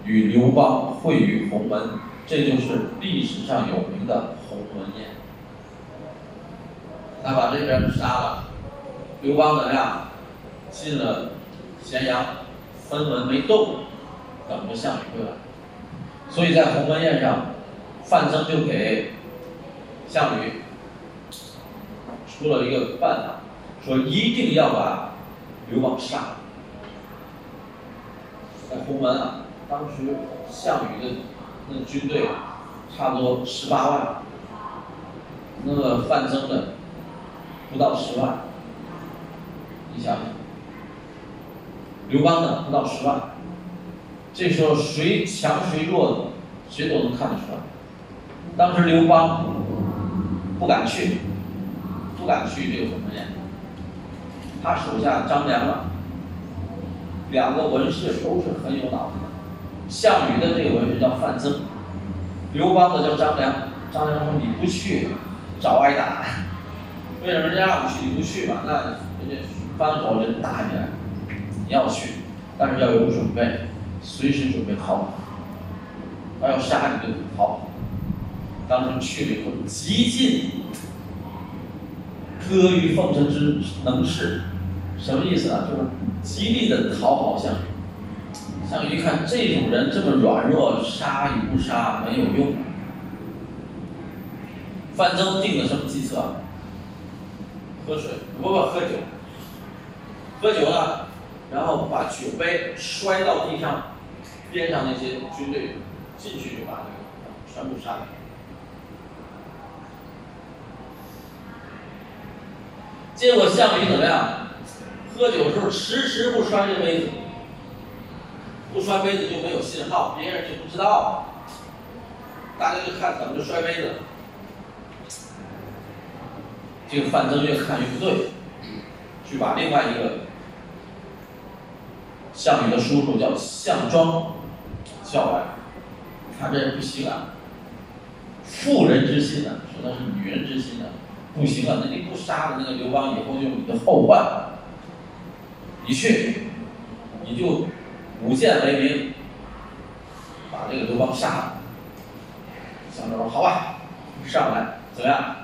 与刘邦会于鸿门，这就是历史上有名的鸿门宴。他把这边杀了，刘邦怎么样？进了咸阳，分文没动。等着项羽回来，所以在鸿门宴上，范增就给项羽出了一个办法，说一定要把刘邦杀了。在鸿门啊，当时项羽的那军队差不多十八万，那个范增的不到十万，你想想，刘邦的不到十万。这时候谁强谁弱，谁都能看得出来。当时刘邦不敢去，不敢去这个鸿门宴。他手下张良啊，两个文士都是很有脑子的。项羽的这个文士叫范增，刘邦的叫张良。张良说：“你不去，找挨打。为什么人家让你去你不去嘛？那人家番口人打你来，你要去，但是要有准备。”随时准备逃跑，他要杀你就逃跑。当时去了以后，极尽阿谀奉承之能事，什么意思呢？就是极力的讨好项羽。项羽一看这种人这么软弱，杀与不杀没有用。范增定了什么计策？喝水，不不喝酒。喝酒了，然后把酒杯摔到地上。边上那些军队进去就把那个全部杀掉。结果项羽怎么样？喝酒的时候迟迟不摔这杯子，不摔杯子就没有信号，别人就不知道。大家就看怎么就摔杯子。这个范增越看越不对，去把另外一个项羽的叔叔叫项庄。叫来，他这不行啊！妇人之心呢，说的是女人之心呢，不行啊！那你不杀了那个刘邦，以后就你的后患。你去，你就舞剑为名，把这个刘邦杀了。项庄说：“好吧，上来，怎么样？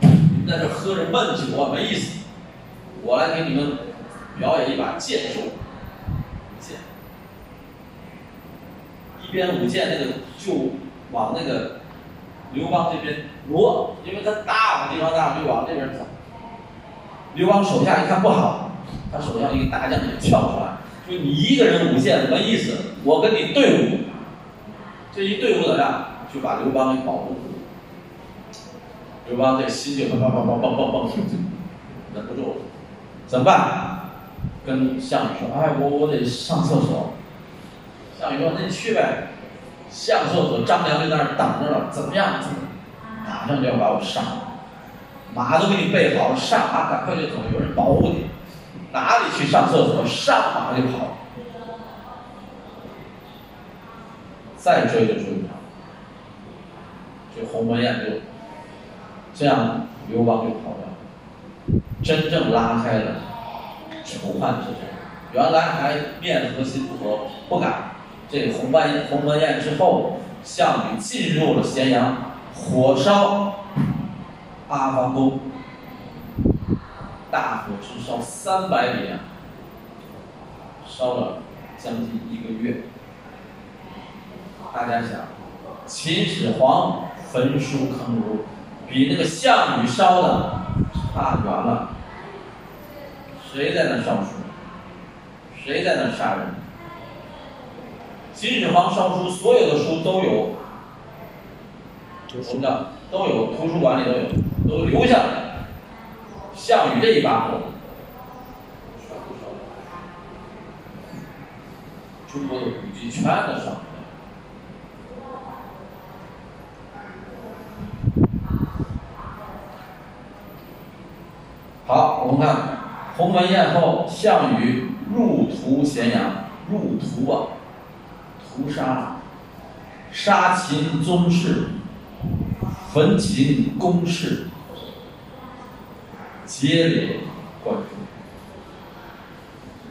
你们在这喝着闷酒啊，没意思。我来给你们表演一把剑术。”一边舞剑，那个就往那个刘邦这边挪，因为他大嘛，地方大，就往这边走。刘邦手下一看不好，他手下一个大将就跳出来，说：“你一个人舞剑没意思，我跟你队伍。”这一队伍怎么样？就把刘邦给保住。刘邦这心就砰砰砰砰砰砰砰，忍不住了，怎么办？跟项羽说：“哎，我我得上厕所。”项羽说：“那你去呗。”上厕所，张良就在那儿等着了。怎么样？马上就要把我杀了，马都给你备好了，上马赶快就走，有人保护你。哪里去上厕所？上马就跑。再追就追不上，这鸿门宴就这样，刘邦就跑了。真正拉开了仇恨是谁？原来还面和心不和，不敢。这鸿门宴鸿门宴之后，项羽进入了咸阳，火烧阿房宫，大火直烧三百里，烧了将近一个月。大家想，秦始皇焚书坑儒，比那个项羽烧的差远了。谁在那烧书？谁在那杀人？秦始皇烧书，所有的书都有，我们的都有，图书馆里都有，都留下来。项羽这一把火，中国的古籍全都烧。好，我们看鸿门宴后，项羽入屠咸阳，入屠啊，屠杀，杀秦宗室，焚秦宫室，接连关中，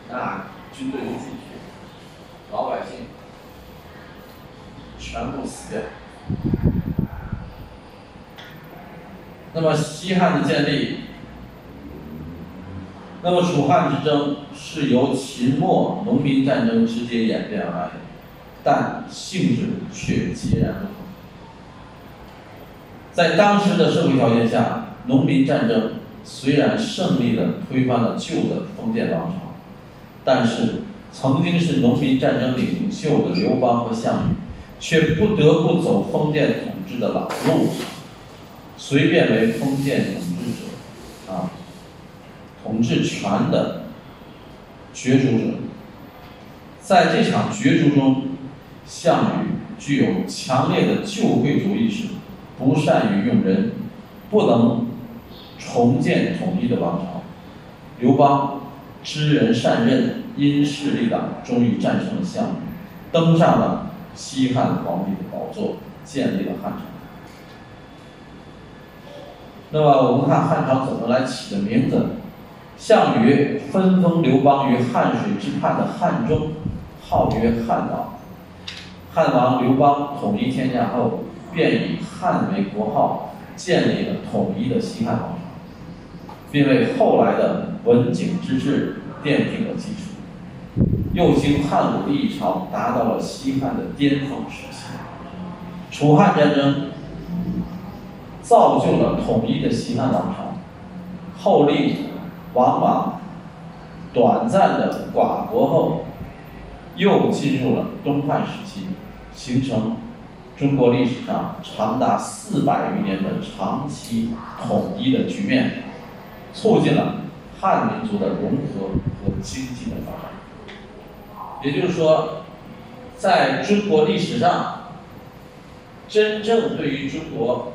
那军队进去，老百姓全部死掉。那么西汉的建立。那么楚汉之争是由秦末农民战争直接演变而来的，但性质却截然不同。在当时的社会条件下，农民战争虽然胜利地推翻了旧的封建王朝，但是曾经是农民战争领袖的刘邦和项羽，却不得不走封建统治的老路，随便为封建统治者，啊。统治权的角逐者，在这场角逐中，项羽具有强烈的旧贵族意识，不善于用人，不能重建统一的王朝。刘邦知人善任，因势利导，终于战胜了项羽，登上了西汉皇帝的宝座，建立了汉朝。那么，我们看汉朝怎么来起的名字？项羽分封刘邦于汉水之畔的汉中，号曰汉王。汉王刘邦统一天下后，便以汉为国号，建立了统一的西汉王朝，并为后来的文景之治奠定了基础。又经汉武帝一朝，达到了西汉的巅峰时期。楚汉战争造就了统一的西汉王朝，后历。王莽短暂的寡国后，又进入了东汉时期，形成中国历史上长达四百余年的长期统一的局面，促进了汉民族的融合和经济的发展。也就是说，在中国历史上，真正对于中国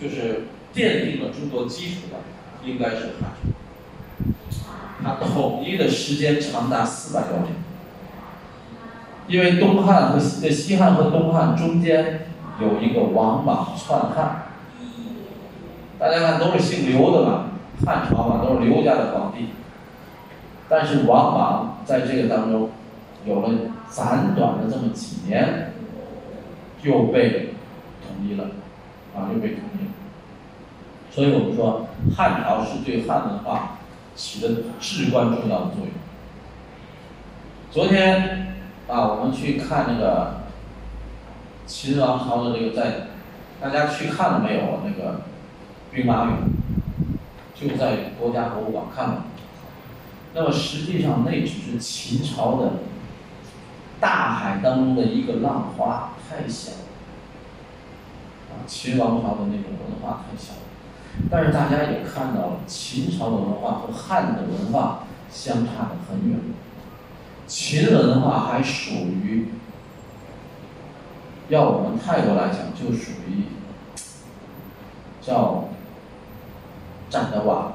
就是奠定了中国基础的。应该是汉它统一的时间长达四百多年，因为东汉和西西汉和东汉中间有一个王莽篡汉，大家看都是姓刘的嘛，汉朝嘛都是刘家的皇帝，但是王莽在这个当中有了暂短的这么几年，又被统一了，啊又被统一了。所以我们说，汉朝是对汉文化起的至关重要的作用。昨天啊，我们去看那个秦王朝的这个在，大家去看了没有？那个兵马俑就在国家博物馆看了。那么实际上，那只是秦朝的大海当中的一个浪花，太小。啊，秦王朝的那种文化太小了。但是大家也看到了，秦朝的文化和汉的文化相差的很远。秦文化还属于，要我们泰国来讲，就属于叫占德瓦，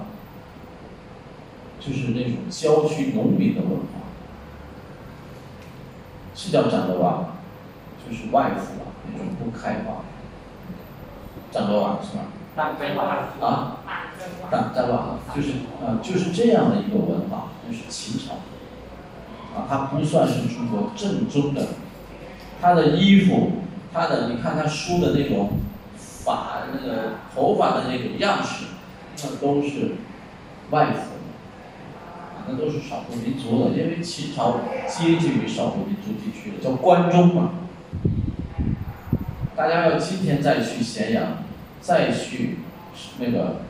就是那种郊区农民的文化，是叫占德瓦，就是外服啊，那种不开化，占德瓦是吧？大真话啊，占占瓦。就是啊，就是这样的一个文化，就是秦朝。啊，它不算是中国正宗的，他的衣服，他的你看他梳的那种发那个头发的那种样式，那都是外服的，那都是少数民族的，因为秦朝接近于少数民族地区的，叫关中嘛。大家要今天再去咸阳，再去那个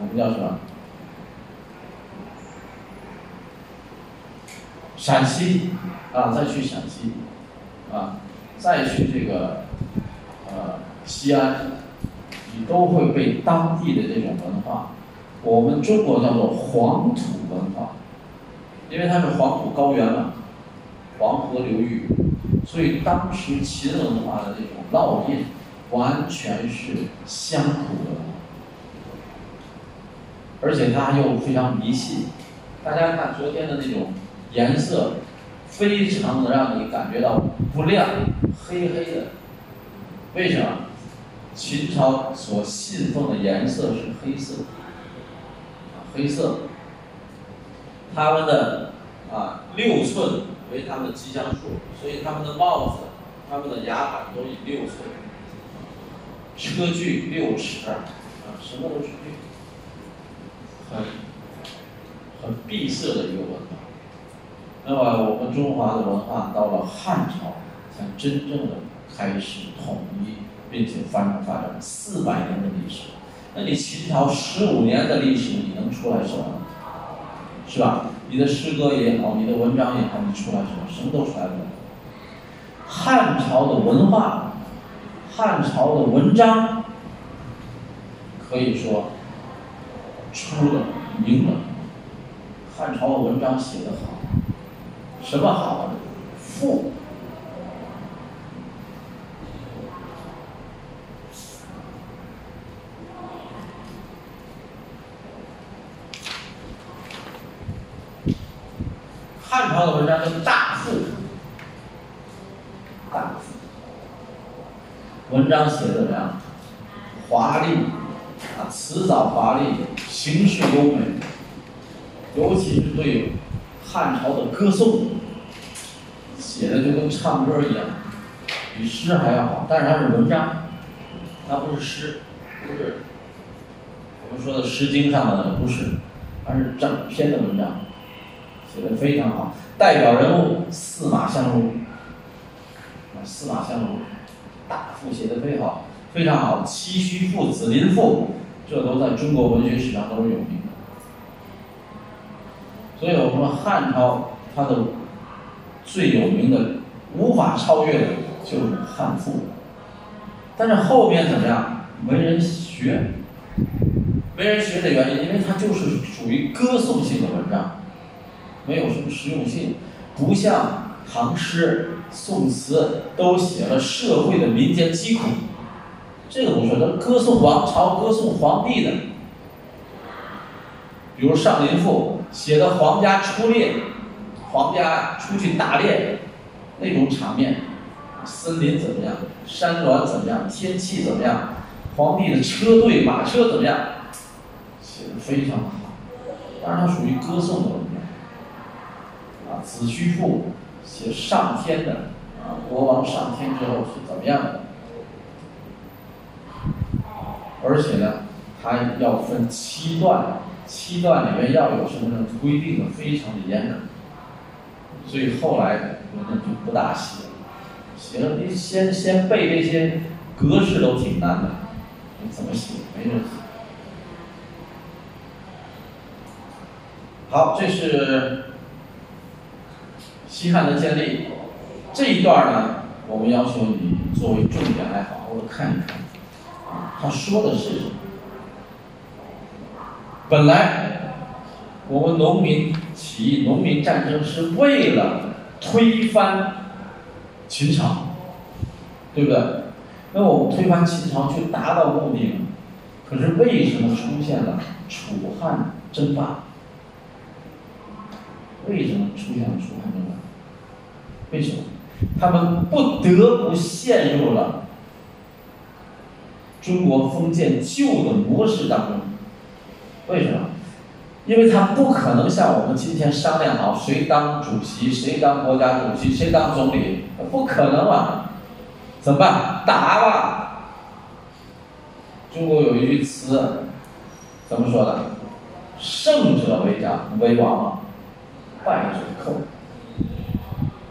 我们叫什么？陕西啊，再去陕西啊，再去这个呃西安，你都会被当地的这种文化，我们中国叫做黄土文化，因为它是黄土高原嘛，黄河流域，所以当时秦文化的这种烙印完全是乡土文化，而且它又非常迷信，大家看昨天的那种。颜色非常的让你感觉到不亮，黑黑的。为什么？秦朝所信奉的颜色是黑色，黑色。他们的啊六寸为他们的吉祥数，所以他们的帽子、他们的牙板都以六寸。车距六尺，啊，什么都是六，很很闭塞的一个文化。那么我们中华的文化到了汉朝才真正的开始统一，并且发展发展四百年的历史。那你秦朝十五年的历史，你能出来什么？是吧？你的诗歌也好，你的文章也好，你出来什么？什么都出来不了。汉朝的文化，汉朝的文章，可以说出了名的。汉朝的文章写得好。什么好？富。汉朝的文章叫大富，大富。文章写的怎么样？华丽，啊，辞藻华丽，形式优美，尤其是对。汉朝的歌颂，写的就跟唱歌一样，比诗还要好。但是它是文章，它不是诗，不是我们说的《诗经》上的，不是，它是整篇的文章，写的非常好。代表人物司马相如，啊，司马相如，大赋写的非常好，非常好。七虚赋、子林赋，这都在中国文学史上都是有名。所以我们说汉朝它的最有名的、无法超越的就是汉赋，但是后面怎么样？没人学，没人学的原因，因为它就是属于歌颂性的文章，没有什么实用性，不像唐诗、宋词都写了社会的民间疾苦，这个不是，它歌颂王朝、歌颂皇帝的，比如《上林赋》。写的皇家出猎，皇家出去打猎，那种场面，森林怎么样，山峦怎么样，天气怎么样，皇帝的车队马车怎么样，写的非常好。当然，它属于歌颂的文章。啊，《子虚赋》写上天的，啊，国王上天之后是怎么样的？而且呢，它要分七段。七段里面要有什么呢？规定的非常的严格，所以后来人们就不大写了。写了，你先先背这些格式都挺难的，你怎么写？没人写。好，这是西汉的建立这一段呢，我们要求你作为重点来好好的看一看。他说的是什么？本来我们农民起义、农民战争是为了推翻秦朝，对不对？那我们推翻秦朝去达到目的了，可是为什么出现了楚汉争霸？为什么出现了楚汉争霸？为什么？他们不得不陷入了中国封建旧的模式当中。为什么？因为他不可能像我们今天商量好谁当主席、谁当国家主席、谁当总理，不可能啊！怎么办？打吧！中国有一句词，怎么说的？胜者为将为王，败者寇。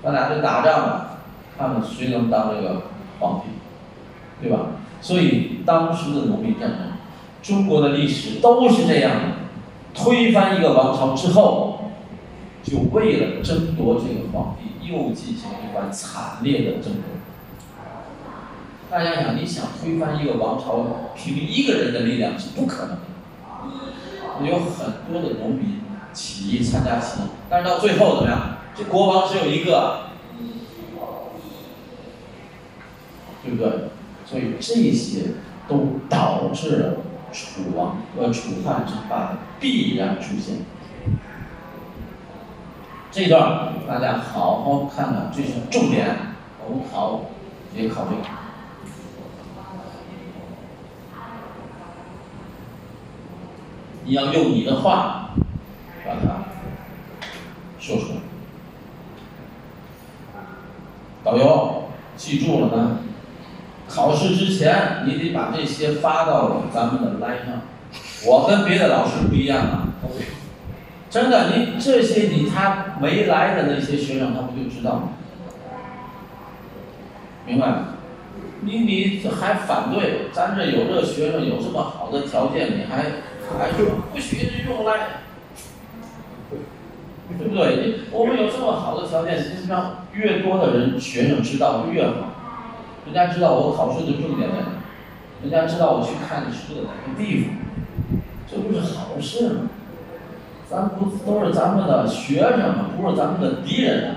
咱俩就打仗了，看看谁能当这个皇帝，对吧？所以当时的农民战争，中国的历史都是这样的：推翻一个王朝之后，就为了争夺这个皇帝，又进行一番惨烈的争夺。大家想，你想推翻一个王朝，凭一个人的力量是不可能的。有很多的农民起义参加起义，但是到最后怎么样？这国王只有一个，对不对？所以这些都导致了楚王和楚汉争霸必然出现。这段大家好好看看，这是重点，我们考也考这个。你要用你的话把它说出来。导游，记住了呢。考试之前，你得把这些发到咱们的来上。我跟别的老师不一样啊，真的，你这些你他没来的那些学生，他不就知道吗？明白吗？你你还反对？咱这有这学生有这么好的条件，你还还说不许用来？对不对？我们有这么好的条件，让越多的人学生知道越好。人家知道我考试的重点在哪，人家知道我去看书的哪个地方，这不是好事吗？咱不都是咱们的学生吗？不是咱们的敌人啊！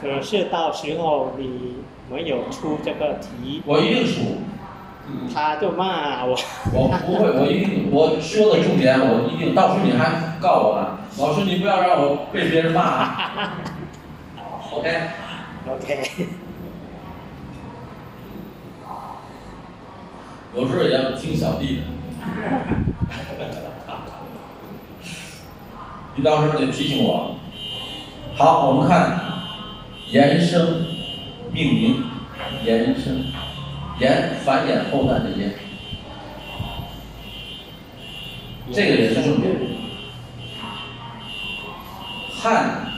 可是到时候你没有出这个题，我一定出。他就骂我。我不会，我一定我说的重点，我一定。到时候你还告我呢，老师，你不要让我被别人骂。OK。OK。有时候也要听小弟的。你到时候得提醒我。好，我们看延伸命名，延伸，延繁衍后代的延，这个也是重点。汉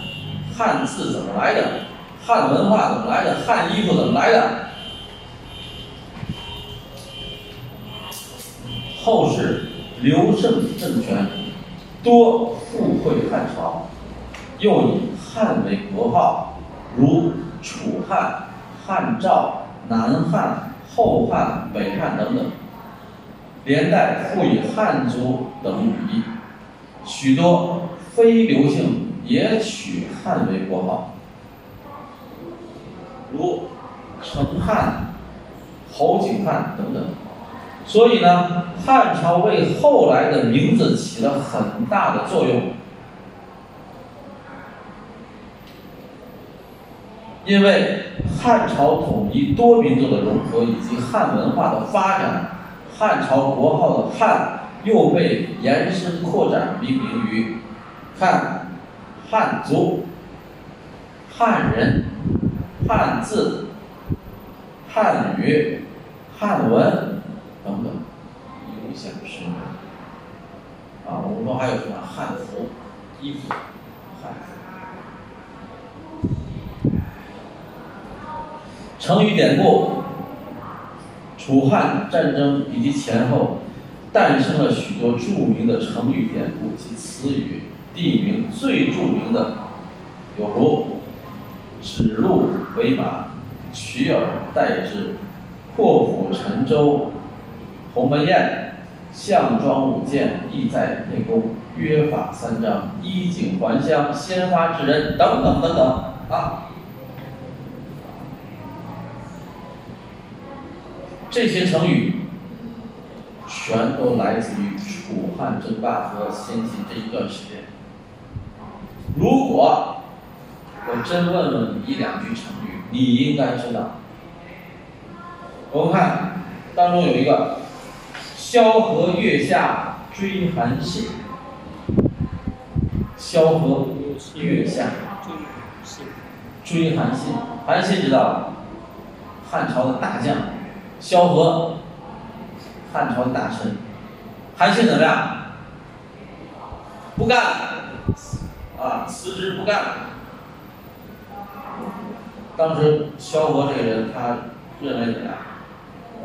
汉字怎么来的？汉文化怎么来的？汉衣服怎么来的？后世刘胜政权多附会汉朝，又以汉为国号，如楚汉、汉赵、南汉、后汉、北汉等等，连带赋予汉族等语义。许多非刘姓也取汉为国号，如成汉、侯景汉等等。所以呢，汉朝为后来的名字起了很大的作用，因为汉朝统一多民族的融合以及汉文化的发展，汉朝国号的汉又被延伸扩展命名于汉汉族、汉人、汉字、汉语、汉文。等等，影响深远。啊，我们还有什么汉服、衣服、汉服。成语典故：楚汉战争以及前后，诞生了许多著名的成语典故及词语、地名。最著名的有如“指鹿为马”“取而代之”“破釜沉舟”。鸿门宴，项庄舞剑，意在沛公，约法三章，衣锦还乡，先发制人，等等等等啊。这些成语全都来自于楚汉争霸和先秦这一段时间。如果我真问问你一两句成语，你应该知道。我们看当中有一个“萧何月下追韩信”，萧何月下追韩信，韩信知道了，汉朝的大将，萧何，汉朝的大臣，韩信怎么样？不干了，啊，辞职不干了。当时萧何这个人，他认为怎么样？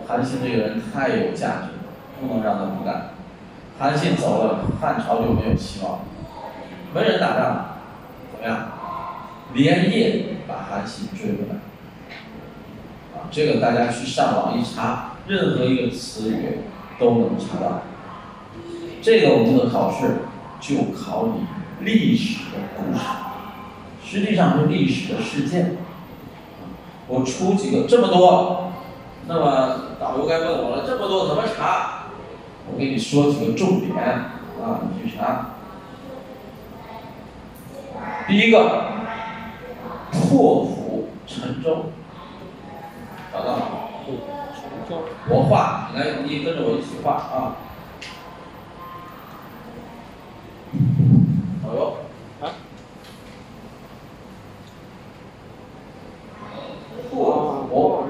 韩信这个人太有价值，不能让他不干。韩信走了，汉朝就没有希望，没人打仗，怎么样？连夜把韩信追回来。啊，这个大家去上网一查，任何一个词语都能查到。这个我们的考试就考你历史的故事，实际上是历史的事件。我出几个这么多，那么导游该问我了，这么多怎么查？我给你说几个重点啊，你去查。第一个，破釜沉舟，找到吗？我画，来，你跟着我一起画啊。导游。啊。破釜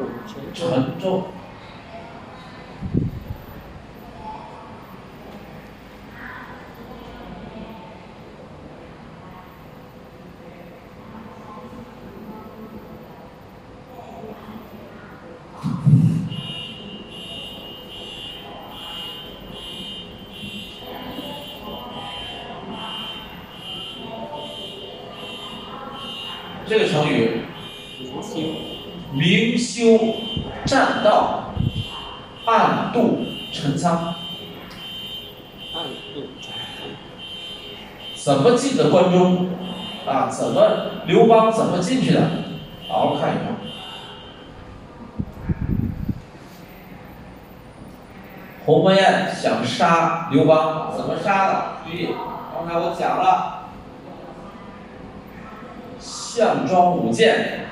沉舟。这个成语明修明修栈道，暗度陈仓，暗度陈的关中？啊，怎么刘邦怎么进去的？好好看一看。鸿门宴想杀刘邦，怎么杀的？注意，刚才我讲了，项庄舞剑，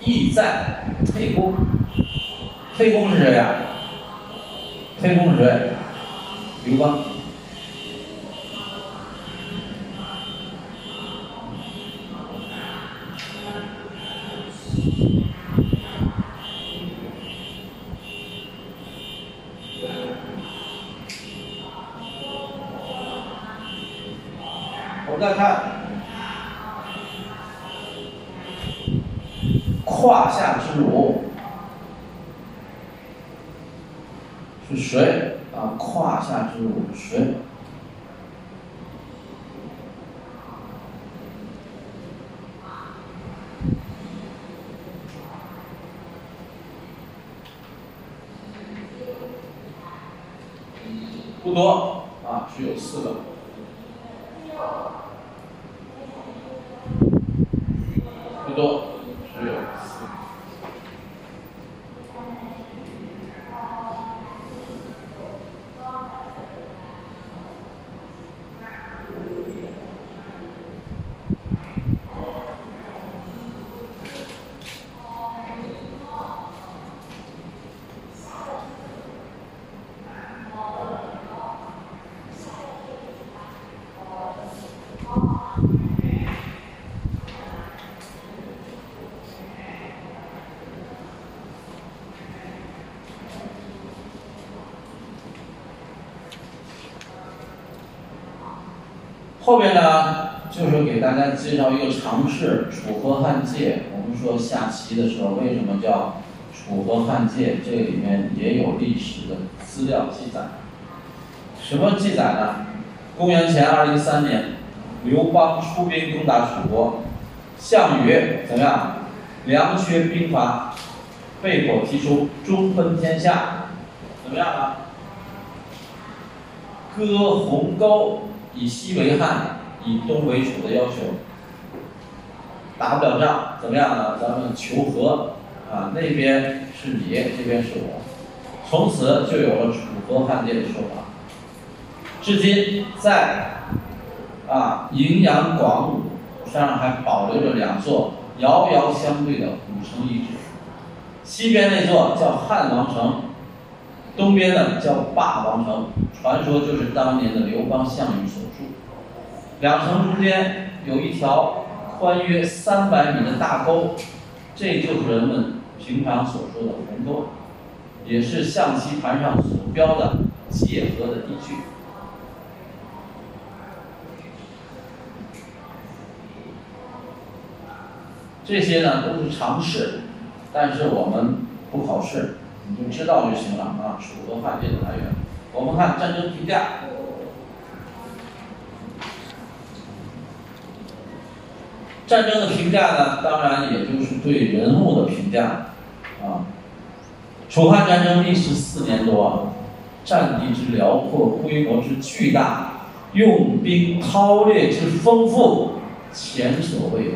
意在沛公。沛公是谁呀、沛公是谁？刘邦。我们再看胯下之辱是谁啊？胯下之辱是谁？不多啊，只有四个。不多，只有四个。后面呢，就是给大家介绍一个常识，楚河汉界。我们说下棋的时候，为什么叫楚河汉界？这里面也有历史的资料记载。什么记载呢？公元前二零三年，刘邦出兵攻打楚国，项羽怎么样？粮缺兵乏，被迫提出中分天下，怎么样啊？割鸿沟，以西为汉，以东为楚的要求。打不了仗，怎么样呢？咱们求和啊，那边是你，这边是我，从此就有了楚河汉界的说法。至今在啊荥阳、广武山上还保留着两座遥遥相对的古城遗址，西边那座叫汉王城，东边呢叫霸王城，传说就是当年的刘邦、项羽所。两城中间有一条。宽约三百米的大沟，这就是人们平常所说的鸿沟，也是象棋盘上所标的界河的地距。这些呢都是常识，但是我们不考试，你就知道就行了啊。楚河汉界的来源，我们看战争评价。战争的评价呢，当然也就是对人物的评价，啊，楚汉战争历时四年多，战地之辽阔，规模之巨大，用兵韬略之丰富，前所未有，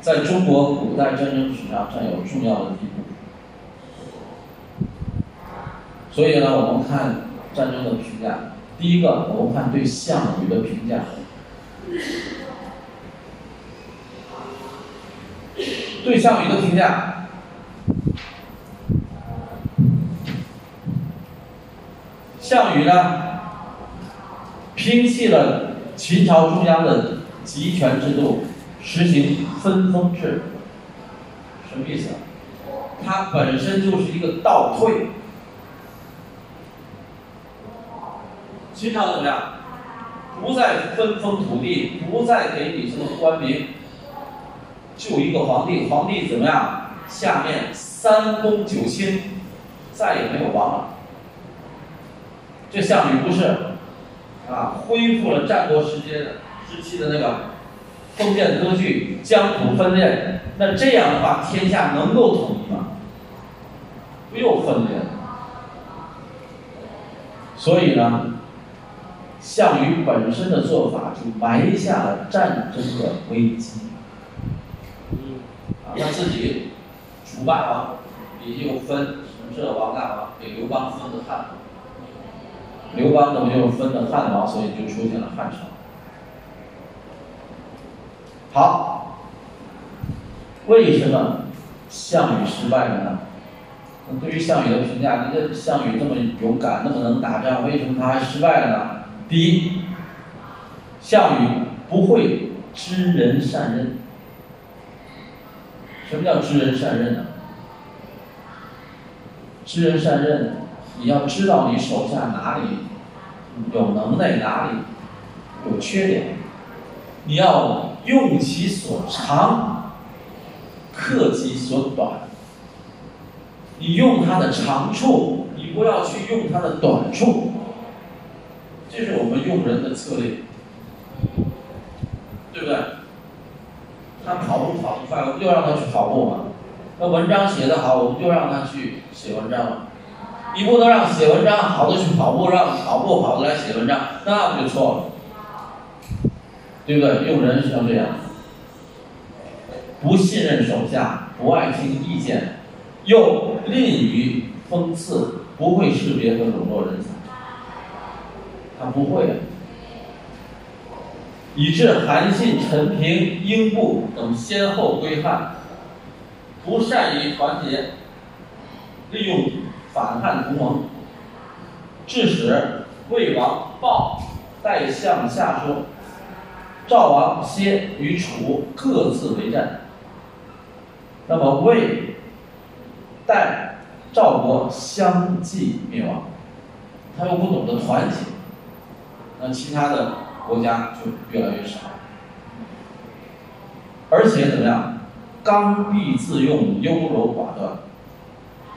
在中国古代战争史上占有重要的地位。所以呢，我们看战争的评价，第一个，我们看对项羽的评价。对项羽的评价，项羽呢，摒弃了秦朝中央的集权制度，实行分封制。什么意思？他本身就是一个倒退。秦朝怎么样？不再分封土地，不再给你什么官名。就一个皇帝，皇帝怎么样？下面三公九卿，再也没有王了。这项羽不是啊，恢复了战国时间时期的那个封建割据、疆土分裂。那这样的话，天下能够统一吗？不又分裂了？所以呢，项羽本身的做法就埋下了战争的危机。他自己楚霸王，也就分什么这王那王，给刘邦分的汉王。刘邦呢不就分的汉王，所以就出现了汉朝。好，为什么项羽失败了呢？那对于项羽的评价，你这项羽这么勇敢，那么能打仗，为什么他还失败了呢？第一，项羽不会知人善任。什么叫知人善任呢？知人善任，你要知道你手下哪里有能耐，哪里有缺点，你要用其所长，克己所短。你用他的长处，你不要去用他的短处。这是我们用人的策略，对不对？他跑步跑不快，我们就让他去跑步嘛。那文章写得好，我们就让他去写文章嘛。你不能让写文章好的去跑步，让跑步好的来写文章，那不就错了？对不对？用人是要这样，不信任手下，不爱听意见，又吝于讽刺，不会识别和笼络人才，他不会。以致韩信、陈平、英布等先后归汉，不善于团结，利用反汉同盟，致使魏王豹代向下说，赵王歇与楚各自为战。那么魏、代、赵国相继灭亡，他又不懂得团结，那其他的。国家就越来越少，而且怎么样？刚愎自用、优柔寡断，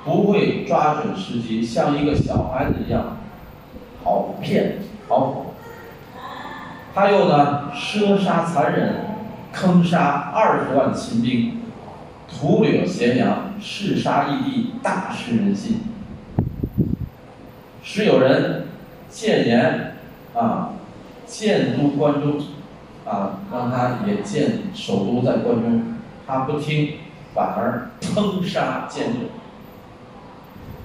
不会抓准时机，像一个小孩子一样，好骗好哄。他又呢，奢杀残忍，坑杀二十万秦兵，屠掠咸阳，嗜杀异地，大失人心，时有人谏言啊，建都关中啊，让他也建首都在关中，他不听，反而坑杀建州。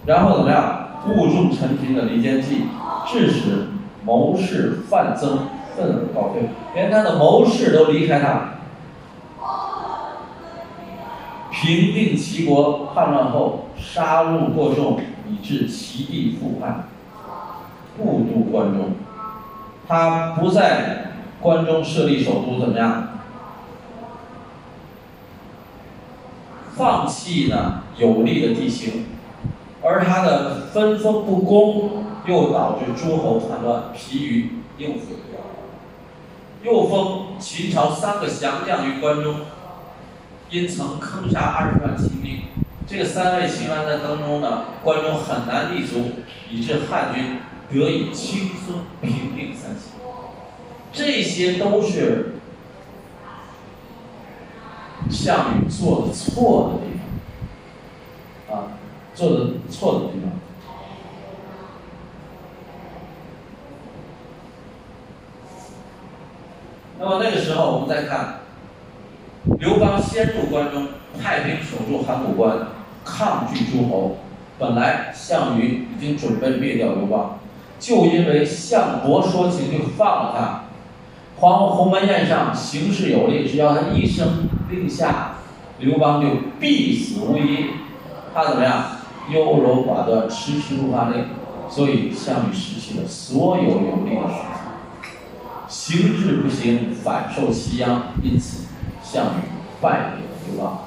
然后怎么样？误中陈平的离间计，致使谋士范增愤而告退，连他的谋士都离开他。平定齐国叛乱后，杀戮过重，以致齐地复叛，故都关中。他不在关中设立首都，怎么样？放弃呢有利的地形，而他的分封不公，又导致诸侯叛乱，疲于应付。又封秦朝三个降将于关中。因曾坑杀二十万秦兵，这个三位秦王在当中呢，关中很难立足，以致汉军得以轻松平定三秦。这些都是项羽做的错的地方，啊，做的错的地方。那么那个时候，我们再看。刘邦先入关中，派兵守住函谷关，抗拒诸侯。本来项羽已经准备灭掉刘邦，就因为项伯说情，就放了他。黄鸿门宴上形势有利，只要他一声令下，刘邦就必死无疑。他怎么样？优柔寡断，迟迟不发令，所以项羽失去了所有有利的时机。行志不行，反受其殃，因此。项羽败给了刘邦，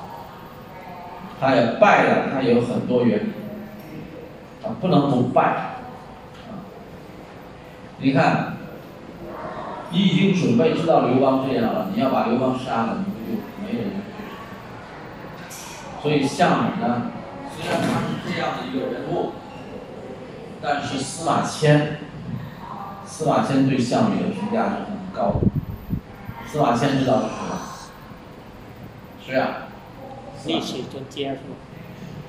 他也败了，他有很多原因，啊，不能不败，你看，你已经准备知道刘邦这样了，你要把刘邦杀了，你不就没人？所以项羽呢，虽然他是这样的一个人物，但是司马迁，司马迁对项羽的评价是很高的。司马迁知道是谁吗？是啊，历史专家是吗？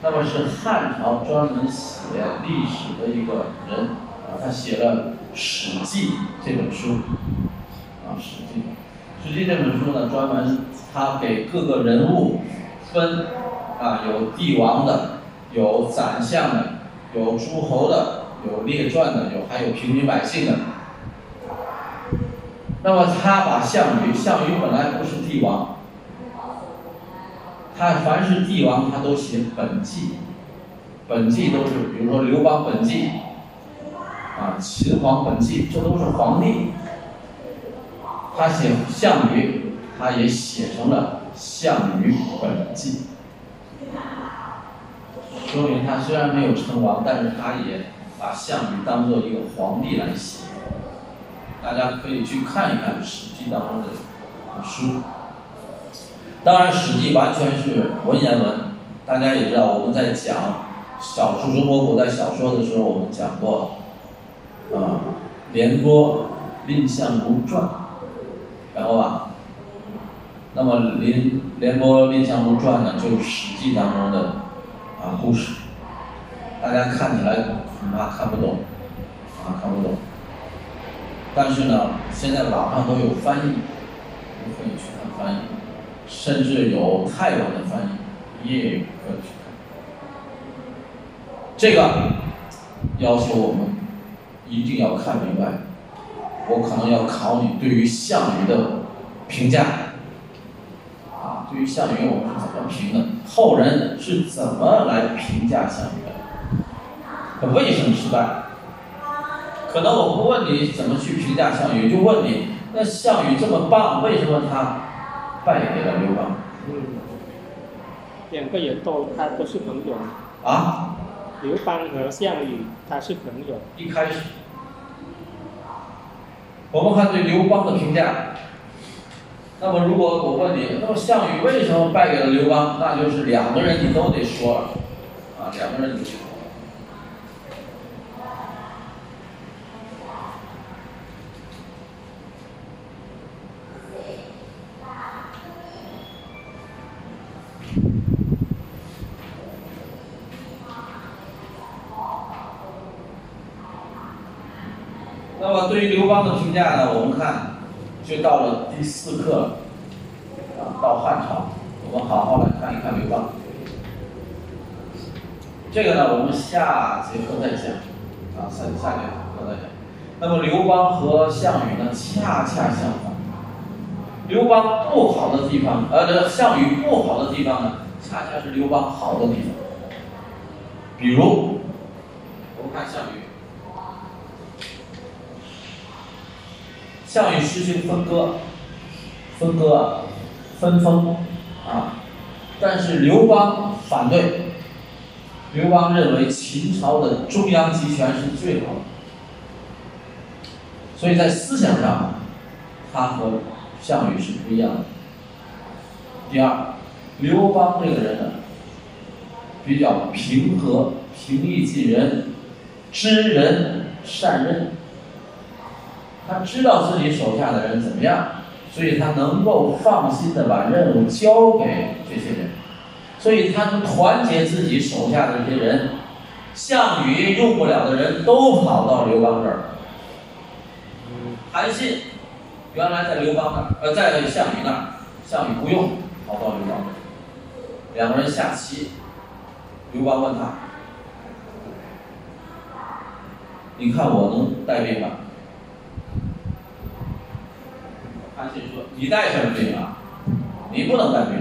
那么是汉朝专门写历史的一个人啊，他写了《史记》这本书啊，《史记》《史记》这本书呢，专门他给各个人物分啊，有帝王的，有宰相的，有诸侯的，有列传的，有还有平民百姓的。那么他把项羽，项羽本来不是帝王。他凡是帝王，他都写本纪，本纪都是，比如说刘邦本纪，啊，秦皇本纪，这都是皇帝。他写项羽，他也写成了《项羽本纪》，说明他虽然没有称王，但是他也把项羽当做一个皇帝来写。大家可以去看一看《史记》当中的书。当然，《史记》完全是文言文。大家也知道，我们在讲小说中国古代小说的时候，我们讲过，啊，廉颇《蔺相如传》，然后吧，那么廉廉颇《蔺相如传》呢，就是《史记》当中的啊故事。大家看起来恐怕看不懂，啊，看不懂。但是呢，现在网上都有翻译，你可以去看翻译。甚至有泰文的翻译，也可以去看。这个要求我们一定要看明白。我可能要考你对于项羽的评价。啊，对于项羽我们是怎么评的？后人是怎么来评价项羽的？他为什么失败？可能我不问你怎么去评价项羽，就问你：那项羽这么棒，为什么他？败给了刘邦。嗯，两个人都他都是朋友。啊？刘邦和项羽他是朋友。一开始，我们看对刘邦的评价。那么如果我问你，那么项羽为什么败给了刘邦？那就是两个人你都得说了，啊，两个人你。得说于刘邦的评价呢，我们看就到了第四课，啊，到汉朝，我们好好来看一看刘邦。这个呢，我们下节课再讲，啊，下下节课再讲。那么刘邦和项羽呢，恰恰相反。刘邦不好的地方，呃，这项羽不好的地方呢，恰恰是刘邦好的地方。比如，我们看项羽，项羽实行分割，分割，分封，啊，但是刘邦反对。刘邦认为秦朝的中央集权是最好的，所以在思想上，他和项羽是不一样的。第二，刘邦这个人呢，比较平和、平易近人、知人善任。他知道自己手下的人怎么样，所以他能够放心的把任务交给这些人。所以他能团结自己手下的这些人，项羽用不了的人都跑到刘邦这儿。韩信原来在刘邦那儿，呃，在项羽那儿，项羽不用，跑到刘邦这儿。两个人下棋，刘邦问他：“你看我能带兵吗？”韩信说：“你带什么兵啊？你不能带兵。”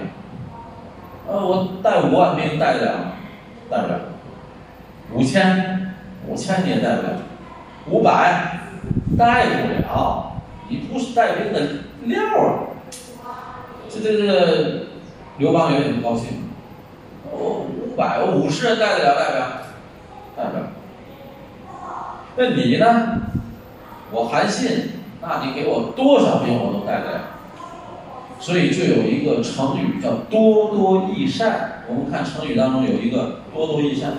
呃，我带五万兵带得了吗？带不了。五千，五千你也带不了。五百，带不了。你不是带兵的料啊！这这这，刘邦有点不高兴。我五百，我五十人带得了，带不了？带不了。那你呢？我韩信，那你给我多少兵我都带得了。所以就有一个成语叫“多多益善”。我们看成语当中有一个“多多益善”。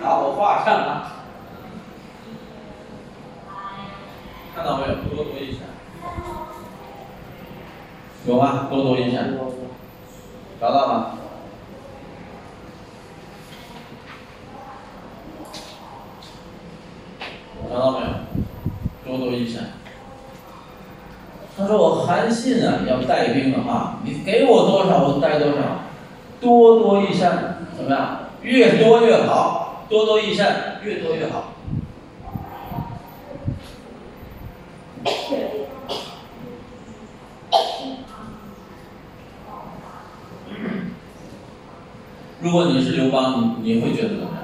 那我画上了，看到没有？“多多益善”有吗？“多多益善”。找到吗？找到没有？多多益善。他说：“我韩信啊，要带兵的话，你给我多少，我带多少。多多益善，怎么样？越多越好。多多益善，越多越好。”如果你是刘邦，你你会觉得怎么样？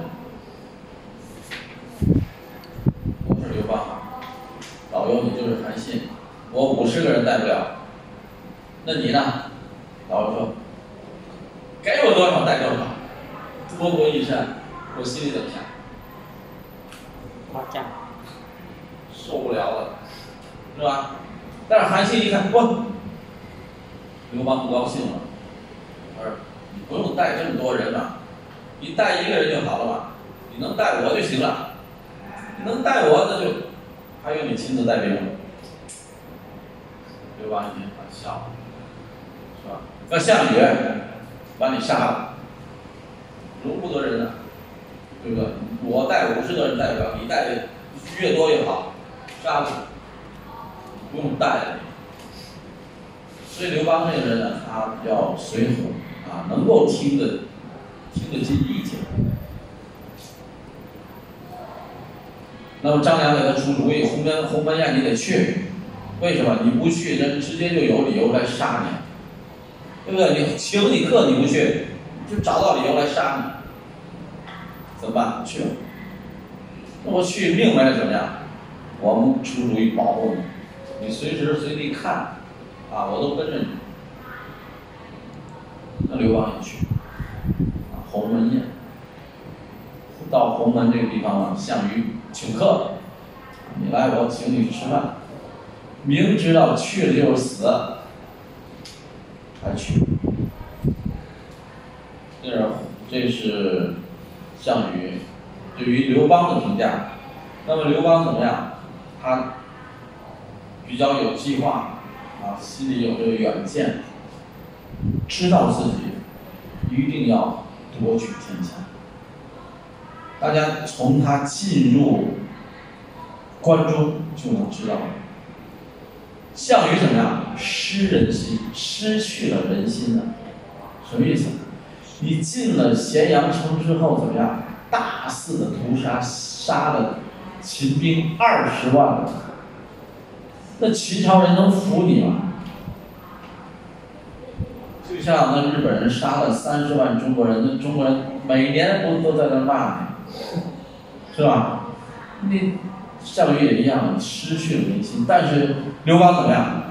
我是刘邦，老刘你就是韩信，我五十个人带不了，那你呢？老刘说，该我多少带多少，多多益善，我心里怎么想？夸奖，受不了了，是吧？但是韩信一看，不，刘邦不高兴了，他说。你不用带这么多人嘛，你带一个人就好了嘛，你能带我就行了，你能带我那就还用你亲自带兵吗？刘邦一听，他笑了，是吧？那项羽把你杀了，容不得人呢，对不对？我带五十个人带不了，你带的越多越好，杀了，不用带了。所以刘邦这个人呢，他比较随和。啊，能够听得听得进意见。那么张良给他出主鸿门宴你得去，为什么？你不去，人直接就有理由来杀你，对不对？你请你客你不去，就找到理由来杀你，怎么办？去了。那我去命没了怎么样？我们出主意保护你，你随时随地看，啊，我都跟着你。那刘邦也去，鸿门宴，到鸿门这个地方了，项羽请客，你来我请你吃饭，明知道去了就是死，还去，这是这是项羽对于刘邦的评价。那么刘邦怎么样？他比较有计划，啊，心里有这个远见，知道自己一定要夺取天下。大家从他进入关中就能知道，项羽怎么样？失人心，失去了人心了。什么意思？你进了咸阳城之后怎么样？大肆的屠杀，杀了秦兵二十万，那秦朝人能服你吗？就像那日本人杀了三十万中国人，那中国人每年不都在那骂你，是吧？那项羽也一样，失去了民心。但是刘邦怎么样？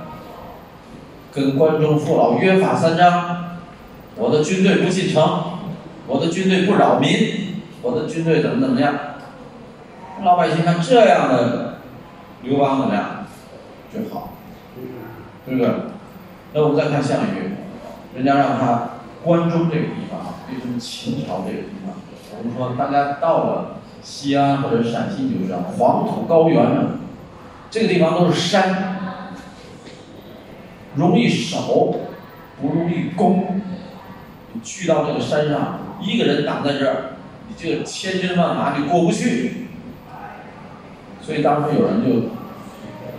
跟关中父老约法三章，我的军队不进城，我的军队不扰民，我的军队怎么怎么样？老百姓看这样的刘邦怎么样就好，对不对？那我们再看项羽，人家让他关中这个地方，为什么秦朝这个地方？我们说大家到了西安或者陕西你就知道，黄土高原啊，这个地方都是山。容易守，不容易攻。你去到这个山上，一个人挡在这儿，你这个千军万马你过不去。所以当时有人就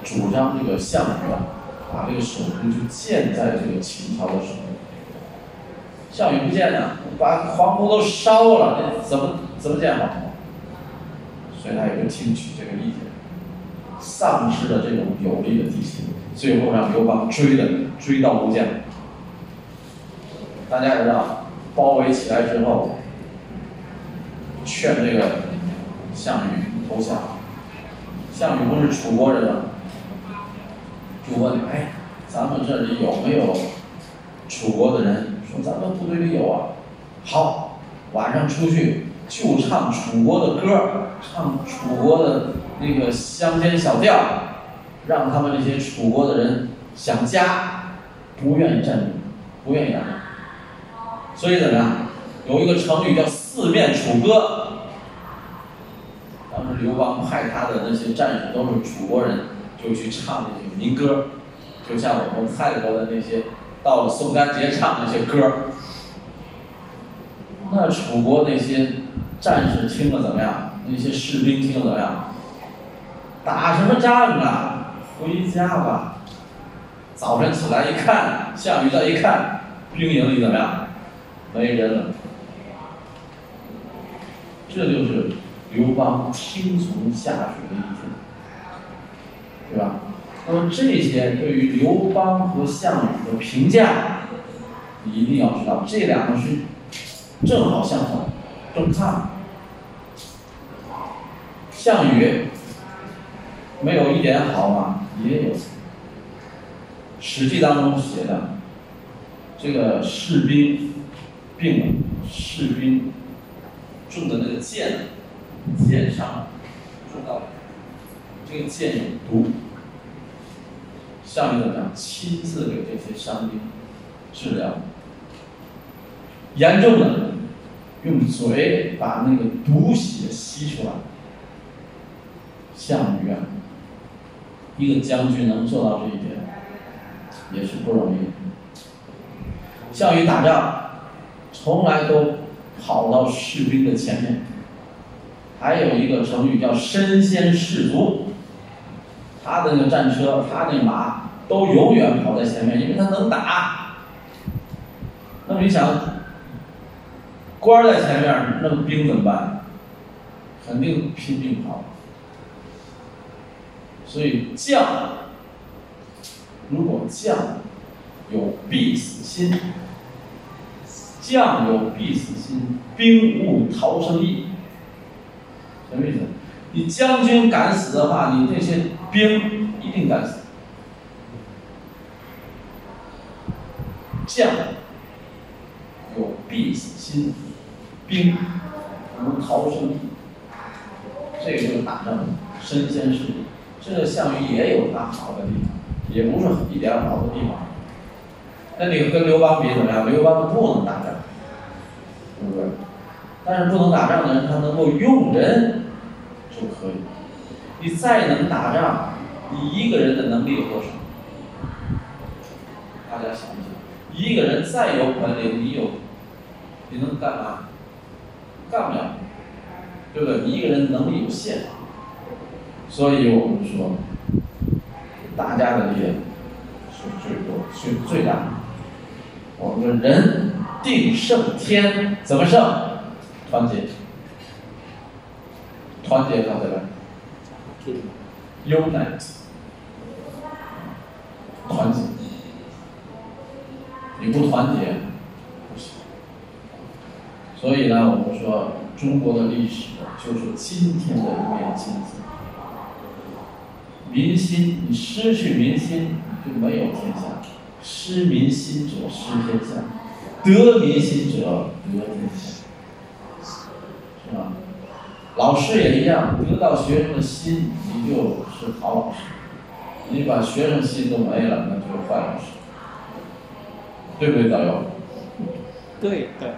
主张这个项羽啊，把这个首都就建在这个秦朝的首都。项羽不建呢，把皇宫都烧了，那怎么怎么建好？所以他也就听取这个意见，丧失了这种有利的地形。最后让刘邦追的追到吴江，大家也知道，包围起来之后，劝这个项羽投降。项羽不是楚国人吗？就问：哎，咱们这里有没有楚国的人？说咱们部队里有啊。好，晚上出去就唱楚国的歌，唱楚国的那个乡间小调。让他们这些楚国的人想家，不愿意占领，不愿意打。所以怎么样？有一个成语叫“四面楚歌”。当时刘邦派他的那些战士都是楚国人，就去唱那些民歌，就像我们泰国的那些到了宋干节唱那些歌。那楚国那些战士听了怎么样？那些士兵听了怎么样？打什么仗啊？回家吧。早晨起来一看，项羽再一看，兵营里怎么样？没人了。这就是刘邦听从下属的意见，对吧？那么这些对于刘邦和项羽的评价，你一定要知道，这两个是正好相反，正差。项羽没有一点好吗？也有，《史记》当中写的，这个士兵病了，士兵中的那个箭，箭伤，中到这个箭有毒，项羽怎么样？亲自给这些伤兵治疗，严重的用嘴把那个毒血吸出来，项羽啊。一个将军能做到这一点，也是不容易。项羽打仗，从来都跑到士兵的前面。还有一个成语叫身先士卒，他的那个战车，他那马都永远跑在前面，因为他能打。那么你想，官在前面，那么兵怎么办？肯定拼命跑。所以将，如果将有必死心，将有必死心，兵无逃生意。什么意思？你将军敢死的话，你这些兵一定敢死。将有必死心，兵能逃生。这个就是打仗身先士卒。这个项羽也有他好的地方，也不是一点好的地方。那你跟刘邦比怎么样？刘邦不能打仗，对不对？但是不能打仗的人，他能够用人就可以。你再能打仗，你一个人的能力有多少？大家想一想，一个人再有本领，你有，你能干嘛？干不了，对不对？你一个人能力有限，所以我们说，大家的力量是最多、是最大的。我们说人定胜天，怎么胜？团结，团结到这个 unite，团结。你不团结。所以呢，我们说中国的历史就是今天的一面镜子。民心，你失去民心，你就没有天下。失民心者失天下，得民心者得天下，是吧？老师也一样，得到学生的心，你就是好老师；你把学生心都没了，那就是坏老师。对不对，导游？对对，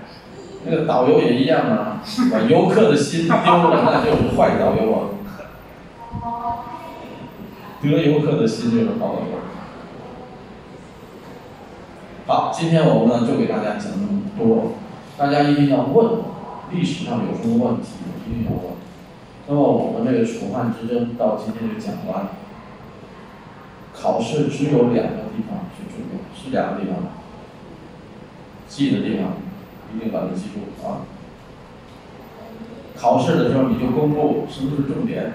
那个导游也一样啊，把游客的心丢了，那就是坏导游啊。得游客的心就是好导游。好，今天我们呢就给大家讲那么多，大家一定要问，历史上有什么问题一定要问。那么我们这个楚汉之争到今天就讲完。考试只有两个地方是重要，是两个地方。记的地方一定把它记住啊！考试的时候你就公布什么是重点，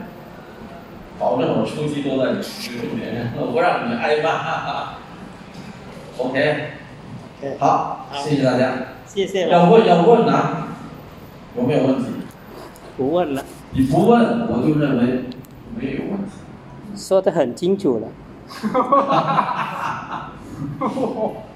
保证我出题都在你这个重点上，我不让你挨骂。OK，好，谢谢大家。谢谢要问要问啊，有没有问题？不问了，你不问，我就认为没有问题。说的很清楚了。